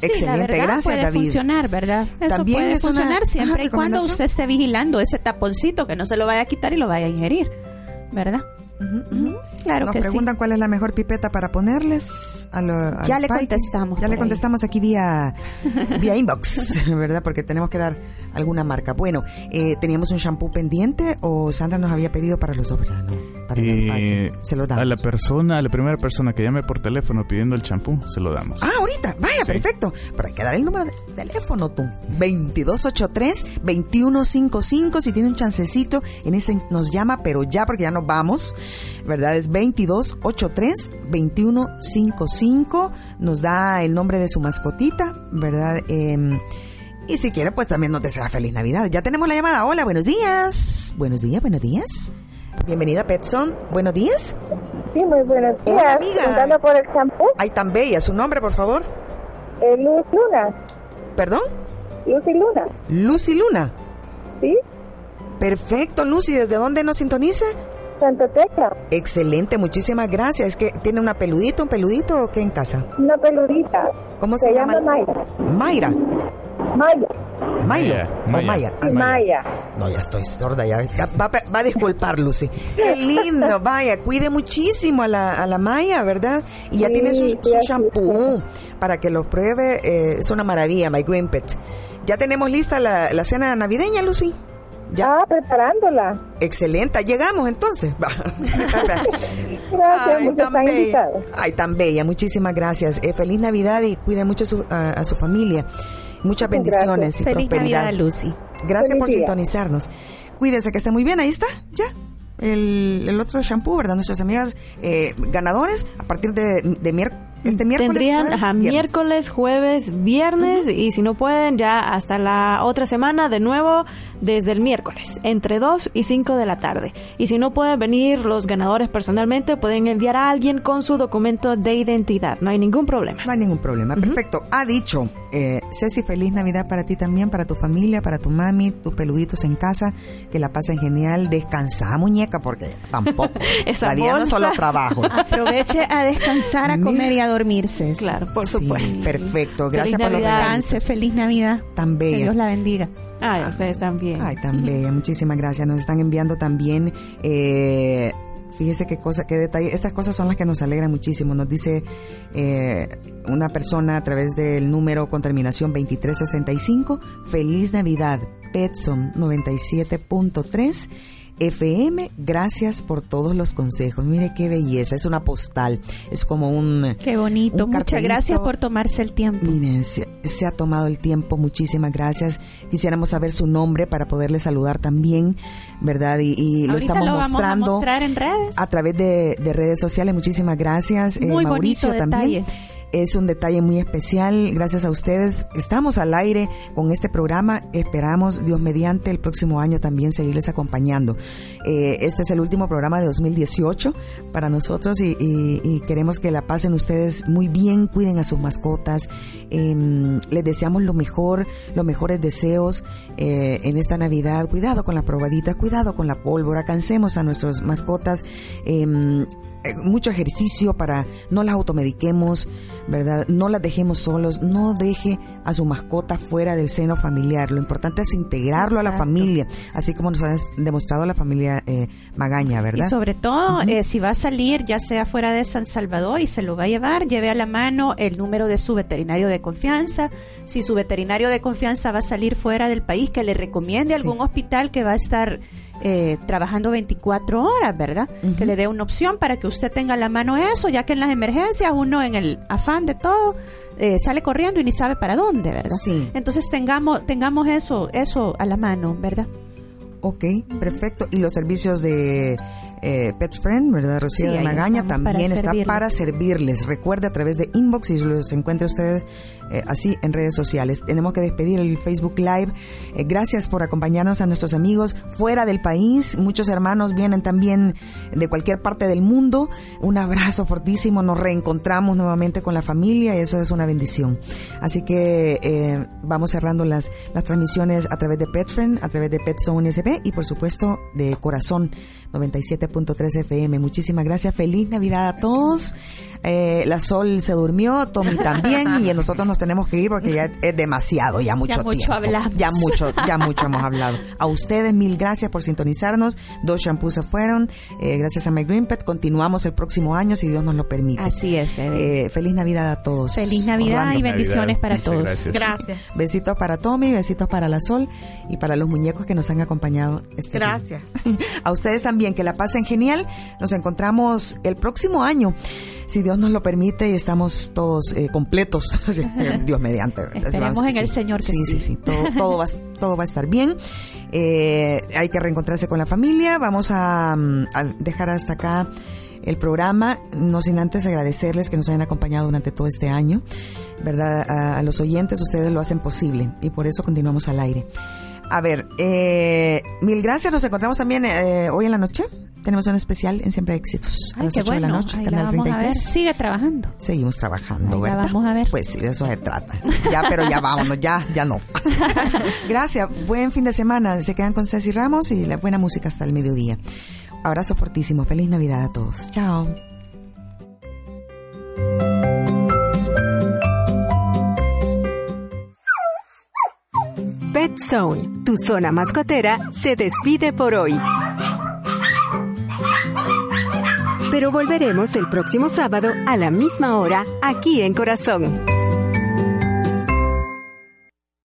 Sí, Excelente, la gracias puede David. funcionar, ¿verdad? Eso También puede es una- funcionar siempre ajá, y cuando usted esté vigilando ese taponcito que no se lo vaya a quitar y lo vaya a ingerir, ¿verdad? Ujú, Claro Nos que sí. preguntan cuál es la mejor pipeta para ponerles a lo- Ya le Spike. contestamos Ya le ahí. contestamos aquí vía, [LAUGHS] vía inbox, ¿verdad? Porque tenemos que dar alguna marca. Bueno, eh, teníamos un shampoo pendiente o Sandra nos había pedido para los dos, ¿verdad? No, para Eh. Se lo a damos. la persona, a la primera persona que llame por teléfono pidiendo el champú, se lo damos. Ah, ahorita, vaya, Sí. perfecto. Pero hay que dar el número de teléfono, tú. 2283-2155. Si tiene un chancecito, en ese nos llama, pero ya, porque ya nos vamos. ¿Verdad? Es 2283-2155. Nos da el nombre de su mascotita, ¿verdad? Em, y si quiere, pues también nos desea feliz Navidad. Ya tenemos la llamada. Hola, buenos días. Buenos días, buenos días. Bienvenida, Petson. Buenos días. Sí, muy buenos Hola, días. amiga. Preguntando por el champú. Ay, tan bella. ¿Su nombre, por favor? Eh, Luz Luna. ¿Perdón? Lucy Luna. Lucy Luna. ¿Sí? Perfecto, Lucy. ¿Desde dónde nos sintoniza? Santa Tecla. Excelente, muchísimas gracias. Es que tiene una peludita, un peludito o qué en casa? Una peludita. ¿Cómo se, Se llama? llama Mayra. Mayra. Maya. Milo. Maya, o Maya. Maya. No, ya estoy sorda, ya, ya va, a- va a disculpar, Lucy. Qué lindo, [LAUGHS] vaya, cuide muchísimo a la, a la Maya, ¿verdad? Y ya Sí, tiene su, su shampoo para que lo pruebe, eh, es una maravilla, My Green Pet. ¿Ya tenemos lista la, la cena navideña, Lucy? Ah, preparándola. Excelente, llegamos entonces. [LAUGHS] Gracias, muchos tan están bella. invitados. Ay, tan bella, muchísimas gracias. Eh, feliz Navidad y cuide mucho su- a, a su familia. Muchas bendiciones y Feliz prosperidad. Navidad, Lucy. Gracias Feliz por día. sintonizarnos. Cuídese que esté muy bien. Ahí está, ya. El, el otro shampoo, ¿verdad? Nuestras amigas eh, ganadores a partir de, de mier- este miércoles. Tendrían jueves, ajá, miércoles, jueves, viernes y si no pueden ya hasta la otra semana de nuevo desde el miércoles entre 2 y 5 de la tarde. Y si no pueden venir los ganadores personalmente pueden enviar a alguien con su documento de identidad. No hay ningún problema. No hay ningún problema. Perfecto. Ha dicho, eh, Ceci, feliz Navidad para ti también, para tu familia, para tu mami, tus peluditos en casa. Que la pasen genial. Descansa, muñeca, porque tampoco. [LAUGHS] La vida no es solo trabajo. Aproveche a descansar, a comer y a dormirse. Claro, por Sí, supuesto. perfecto. Gracias Feliz por los Navidad. regalitos. Descanse, feliz Navidad. Tan Que. Dios la bendiga. Ay, ustedes también. Ay, tan bella. Muchísimas gracias. Nos están enviando también. Eh, fíjese qué cosa, qué detalle. Estas cosas son las que nos alegran muchísimo. Nos dice eh, una persona a través del número con terminación 2365. Feliz Navidad. Petson 97.3. FM, gracias por todos los consejos. Mire qué belleza, es una postal, es como un... Qué bonito. un Muchas gracias por tomarse el tiempo. Miren, se, se ha tomado el tiempo, muchísimas gracias. Quisiéramos saber su nombre para poderle saludar también, ¿verdad? Y, y lo estamos lo vamos a mostrando mostrar en redes. a través de, de redes sociales. Muchísimas gracias. Eh, Mauricio bonito también. detalle. Es un detalle muy especial. Gracias a ustedes. Estamos al aire con este programa. Esperamos, Dios mediante, el próximo año también seguirles acompañando. Eh, este es el último programa de 2018 para nosotros y, queremos que la pasen ustedes muy bien. Cuiden a sus mascotas. Em, les deseamos lo mejor, los mejores deseos eh, en esta Navidad. Cuidado con las probaditas, cuidado con la pólvora. Cansemos a nuestras mascotas. Eh, mucho ejercicio para no las automediquemos, ¿verdad? No las dejemos solos, no deje a su mascota fuera del seno familiar. Lo importante es integrarlo a la familia, así como nos ha demostrado la familia eh, Magaña, ¿verdad? Y sobre todo, eh, si va a salir, ya sea fuera de San Salvador y se lo va a llevar, lleve a la mano el número de su veterinario de confianza. Si su veterinario de confianza va a salir fuera del país, que le recomiende Sí. algún hospital que va a estar eh, trabajando 24 horas, ¿verdad? Que le dé una opción para que usted tenga a la mano eso, ya que en las emergencias uno en el afán de todo eh, sale corriendo y ni sabe para dónde, ¿verdad? Sí. Entonces tengamos tengamos eso eso a la mano, ¿verdad? Ok, perfecto. Y los servicios de eh, Pet Friend, ¿verdad? Rocío Sí, de Magaña para también está para servirles. Recuerde a través de inbox y los encuentre usted eh, así en redes sociales. Tenemos que despedir el Facebook Live. Eh, gracias por acompañarnos a nuestros amigos fuera del país. Muchos hermanos vienen también de cualquier parte del mundo. Un abrazo fortísimo. Nos reencontramos nuevamente con la familia y eso es una bendición. Así que eh, vamos cerrando las, las transmisiones a través de PetFriend, a través de Pet Zone SB y por supuesto de Corazón 97.3 FM. Muchísimas gracias. Feliz Navidad a todos. Eh, la Sol se durmió, Tommy también [LAUGHS] y nosotros nos tenemos que ir porque ya es demasiado, ya mucho mucho tiempo. hablamos. Ya mucho, ya mucho hemos hablado. A ustedes mil gracias por sintonizarnos. Dos shampoos se fueron. Eh, gracias a My Green Pet. Continuamos el próximo año si Dios nos lo permite. Así es. Eh, feliz Navidad a todos. Feliz Navidad Orlando. y bendiciones para Muchas todos. gracias. Gracias. Besitos para Tommy, besitos para la Sol y para los muñecos que nos han acompañado este día. Gracias. [LAUGHS] A ustedes también, que la pasen genial. Nos encontramos el próximo año, si Dios nos lo permite y estamos todos eh, completos. [LAUGHS] Dios mediante. Esperemos en el Señor que sí. Sí, sí. sí, Todo, todo, va, todo va a estar bien. Eh, hay que reencontrarse con la familia. Vamos a, mm, a dejar hasta acá el programa, no sin antes agradecerles que nos hayan acompañado durante todo este año, ¿verdad? A, a los oyentes, ustedes lo hacen posible y por eso continuamos al aire. A ver, eh, mil gracias. Nos encontramos también eh, hoy en la noche. Tenemos un especial en Siempre Éxitos a Ay, las qué 8 de la bueno. noche, Ahí la Canal vamos a ver. 33. Sigue trabajando. Seguimos trabajando, Ahí la vamos a ver. Pues sí, de eso se trata. Ya, pero ya vámonos, ya, ya no. [LAUGHS] Gracias, buen fin de semana. Se quedan con Ceci Ramos y la buena música hasta el mediodía. Abrazo fortísimo, feliz Navidad a todos. Chao. Pet Zone, tu zona mascotera, se despide por hoy. Pero volveremos el próximo sábado a la misma hora aquí en Corazón.